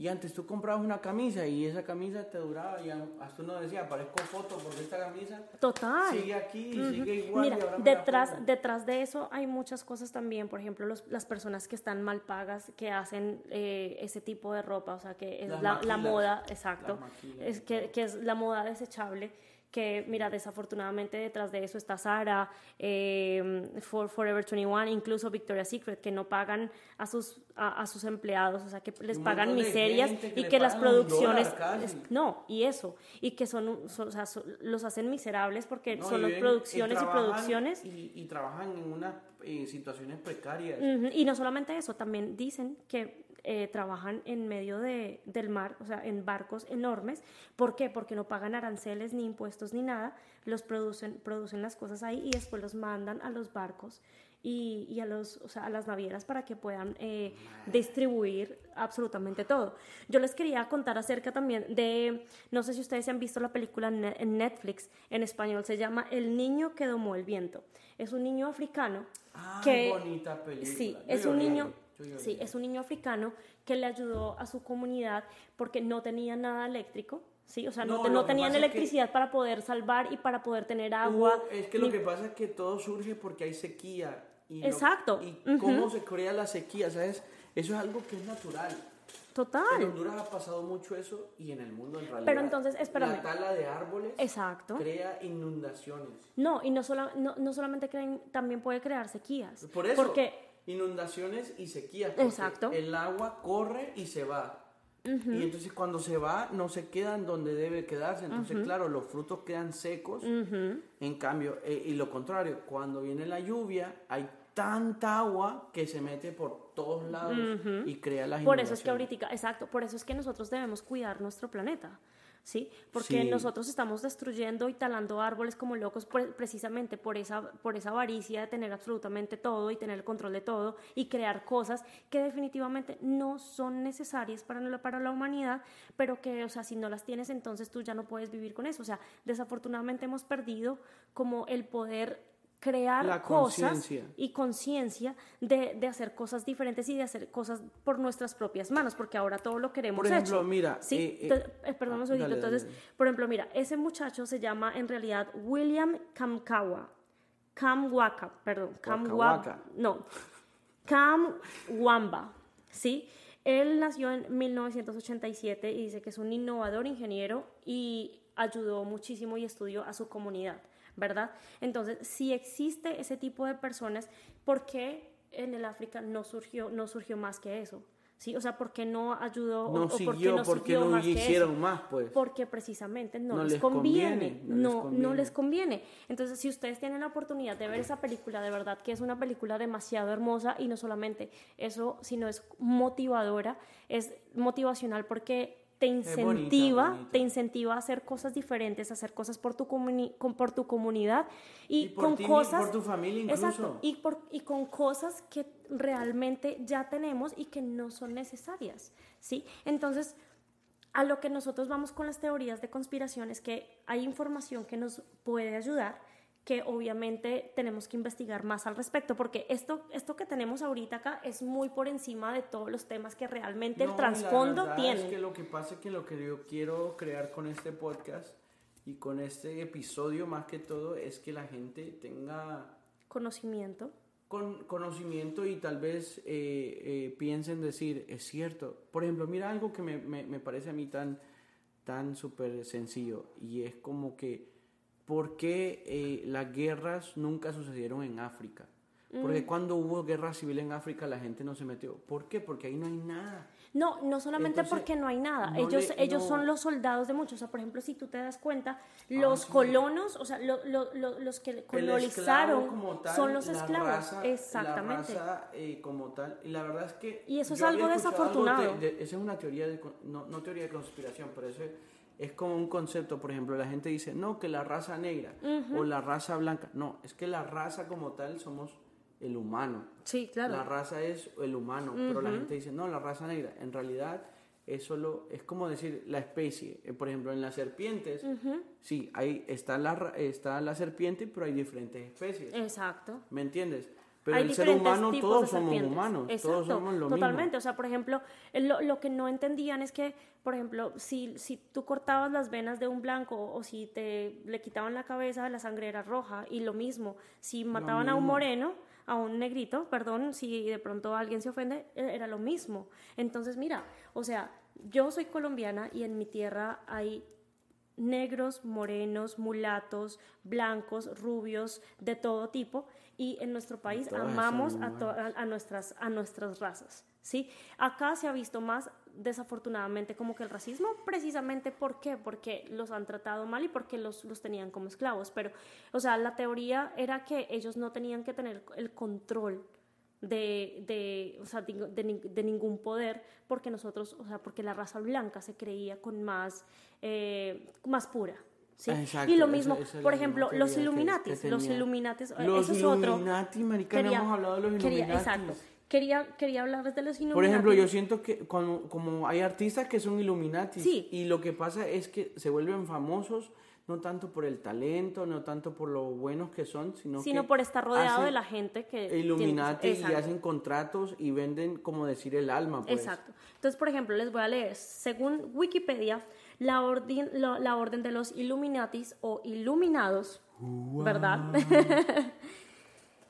Y antes tú comprabas una camisa y esa camisa te duraba y a- hasta uno decía, parezco foto porque esta camisa Total. sigue aquí y sigue igual. y Mira, la detrás, detrás de eso hay muchas cosas también, por ejemplo, los- las personas que están mal pagas, que hacen eh, ese tipo de ropa, o sea, que es la, la moda, exacto, es que, que es la moda desechable, que mira, desafortunadamente detrás de eso está Zara, eh, For- Forever 21, incluso Victoria's Secret, que no pagan a sus, a, a sus empleados, o sea, que les pagan miserias que y que las producciones... es- no, y eso, y que son, son- o sea, son- los hacen miserables porque No, son las y producciones y, producciones. Y, y trabajan en unas eh, situaciones precarias. Y no solamente eso, también dicen que eh, trabajan en medio de, del mar, o sea, en barcos enormes. ¿Por qué? Porque no pagan aranceles ni impuestos ni nada, los producen, producen las cosas ahí y después los mandan a los barcos y, y a, los, o sea, a las navieras para que puedan eh, distribuir absolutamente todo. Yo les quería contar acerca también de, no sé si ustedes han visto la película en Ne- en Netflix, en español se llama El niño que domó el viento. Es un niño africano Ay, que bonita película. sí, Yo es un niño, Sí, es un niño africano que le ayudó a su comunidad porque no tenía nada eléctrico. Sí, o sea, no, No, te- no tenían pasa es que- electricidad para poder salvar y para poder tener agua. Hubo- es que lo que pasa es que todo surge porque hay sequía. Y lo- Exacto. y cómo se crea la sequía, ¿sabes? Eso es algo que es natural. En Total. Honduras ha pasado mucho eso y en el mundo en realidad. Pero entonces, espérame. La tala de árboles Exacto. crea inundaciones. No, y no, sola- no, no solamente creen, también puede crear sequías. Por eso, Porque, inundaciones y sequías. Exacto. El agua corre y se va. Y entonces cuando se va, no se queda en donde debe quedarse. Entonces, claro, los frutos quedan secos. En cambio, eh, y lo contrario, cuando viene la lluvia, hay tanta agua que se mete por todos lados y crea las por eso es que ahorita, exacto, por eso es que nosotros debemos cuidar nuestro planeta. ¿Sí? Porque Sí. nosotros estamos destruyendo y talando árboles como locos pre- precisamente por esa, por esa avaricia de tener absolutamente todo y tener el control de todo y crear cosas que definitivamente no son necesarias para la, para la humanidad, pero que, o sea, si no las tienes, entonces tú ya no puedes vivir con eso. O sea, desafortunadamente hemos perdido como el poder crear La cosas y conciencia de, de hacer cosas diferentes y de hacer cosas por nuestras propias manos, porque ahora todo lo queremos Por ejemplo, hecho. mira, ¿sí? eh, eh, eh, perdón ah, dale, Entonces, dale. por ejemplo, mira, ese muchacho se llama en realidad William Kamkawa. Kamwaka, perdón. Kamwa, Waka Waka. no. Kamwamba, ¿sí? Él nació en 1987 y dice que es un innovador ingeniero y ayudó muchísimo y estudió a su comunidad, ¿verdad? Entonces, si existe ese tipo de personas, ¿por qué en el África no surgió, no surgió más que eso? ¿Sí? O sea, ¿por qué no ayudó No o por qué siguió, no porque siguió no más eso? hicieron más, pues. Porque precisamente no, No les, les conviene, conviene, no les no, no conviene. les conviene. Entonces, si ustedes tienen la oportunidad de ver esa película, de verdad que es una película demasiado hermosa y no solamente eso, sino es motivadora, es motivacional porque te incentiva, bonita. te incentiva a hacer cosas diferentes, a hacer cosas por tu, comuni- con, por tu comunidad y, Y por con ti cosas... por tu familia incluso. Exacto, y, por, y con cosas que realmente ya tenemos y que no son necesarias, ¿sí? Entonces, a lo que nosotros vamos con las teorías de conspiración es que hay información que nos puede ayudar, que obviamente tenemos que investigar más al respecto, porque esto, esto que tenemos ahorita acá es muy por encima de todos los temas que realmente No, el trasfondo tiene. Es que lo que pasa es que lo que yo quiero crear con este podcast y con este episodio más que todo es que la gente tenga Conocimiento. con conocimiento y tal vez eh, eh, piensen decir, es cierto. Por ejemplo, mira algo que me, me- me parece a mí tan, tan súper sencillo y es como que, ¿por qué eh, las guerras nunca sucedieron en África? Mm. Porque cuando hubo guerra civil en África la gente no se metió. ¿Por qué? Porque ahí no hay nada. No, no solamente Entonces, porque no hay nada. no ellos le- ellos no- son los soldados de muchos. O sea, por ejemplo, si tú te das cuenta, los Ah, sí. colonos, o sea, lo- lo- lo- los que colonizaron tal, son los la esclavos. raza- Exactamente. La raza eh, como tal. Y la verdad es que. Y eso es algo desafortunado. de- de- esa es una teoría, de, no, no teoría de conspiración, pero eso es, es como un concepto. Por ejemplo, la gente dice, no, que la raza negra o la raza blanca. No, es que la raza como tal somos el humano. Sí, claro. La raza es el humano, pero la gente dice, no, la raza negra. En realidad es solo, es como decir la especie. Eh, Por ejemplo, en las serpientes, sí, ahí está la, está la serpiente, pero hay diferentes especies. Exacto. ¿Me entiendes? Pero Hay el ser humano, tipos todos de somos serpientes. humanos, Exacto, todos somos lo Totalmente. mismo. O sea, por ejemplo, lo, lo que no entendían es que, por ejemplo, si, si tú cortabas las venas de un blanco o si te le quitaban la cabeza, la sangre era roja. Y lo mismo, si mataban a un moreno, a un negrito, perdón, si de pronto alguien se ofende, e- era lo mismo. Entonces, mira, o sea, yo soy colombiana y en mi tierra hay negros, morenos, mulatos, blancos, rubios, de todo tipo. Y en nuestro país Todas amamos a, nuestras, a nuestras razas. ¿sí? Acá se ha visto más, desafortunadamente, como que el racismo, precisamente ¿por qué? Porque los han tratado mal y porque los, los tenían como esclavos. Pero, o sea, la teoría era que ellos no tenían que tener el control de, de, o sea, de, de ningún poder, porque nosotros, o sea, porque la raza blanca se creía con más, eh, más pura. ¿Sí? Exacto, y lo mismo, por ejemplo, los Illuminatis, que los. Illuminatis, Los eso es otro. Illuminati, marica, no hemos hablado de los quería- Illuminatis. exacto. Quería, quería hablarles de los Illuminati. Por ejemplo, yo siento que como, como hay artistas que son Illuminati Sí. y lo que pasa es que se vuelven famosos no tanto por el talento, no tanto por lo buenos que son, sino, sino que por estar rodeado de la gente que... tiene- Illuminati y hacen contratos y venden, como decir, el alma. Pues. Exacto. Entonces, por ejemplo, les voy a leer. Según Wikipedia, la orden, la, la orden de los Illuminatis o Iluminados, ¿verdad? [LAUGHS]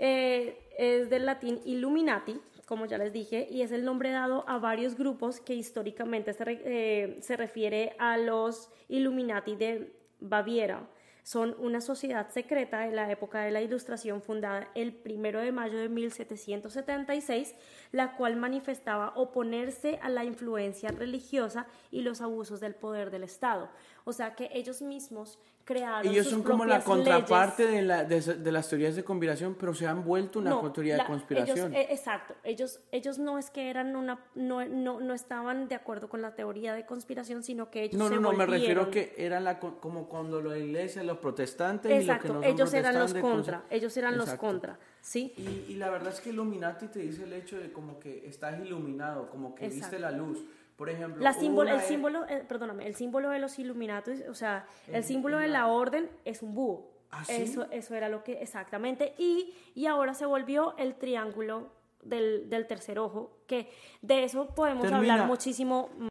Eh, es del latín Illuminati, como ya les dije, y es el nombre dado a varios grupos que históricamente se, re- eh, se refiere a los Illuminati de Baviera. Son una sociedad secreta de la época de la Ilustración fundada el 1 de mayo de 1776, la cual manifestaba oponerse a la influencia religiosa y los abusos del poder del Estado. O sea que ellos mismos crearon Ellos sus son como la contraparte de, la- de, de las teorías de conspiración, pero se han vuelto una No, teoría la- de conspiración. ellos, eh, exacto. Ellos, ellos no es que eran una, no, no, no estaban de acuerdo con la teoría de conspiración, sino que ellos no, se no, no, me refiero que eran la, co- como cuando la iglesia, los protestantes y los que Exacto, no ellos eran los contra, ellos eran los Exacto. contra, ¿sí? Y, y la verdad es que Illuminati te dice el hecho de como que estás iluminado, como que Exacto. viste la luz. Por ejemplo, La símbolo, el símbolo, eh, perdóname, el símbolo de los Illuminati, o sea, el símbolo de la orden es un búho. ¿Ah, sí? Eso, eso era lo que, exactamente. Y, y ahora se volvió el triángulo del, del tercer ojo, que de eso podemos Termina. hablar muchísimo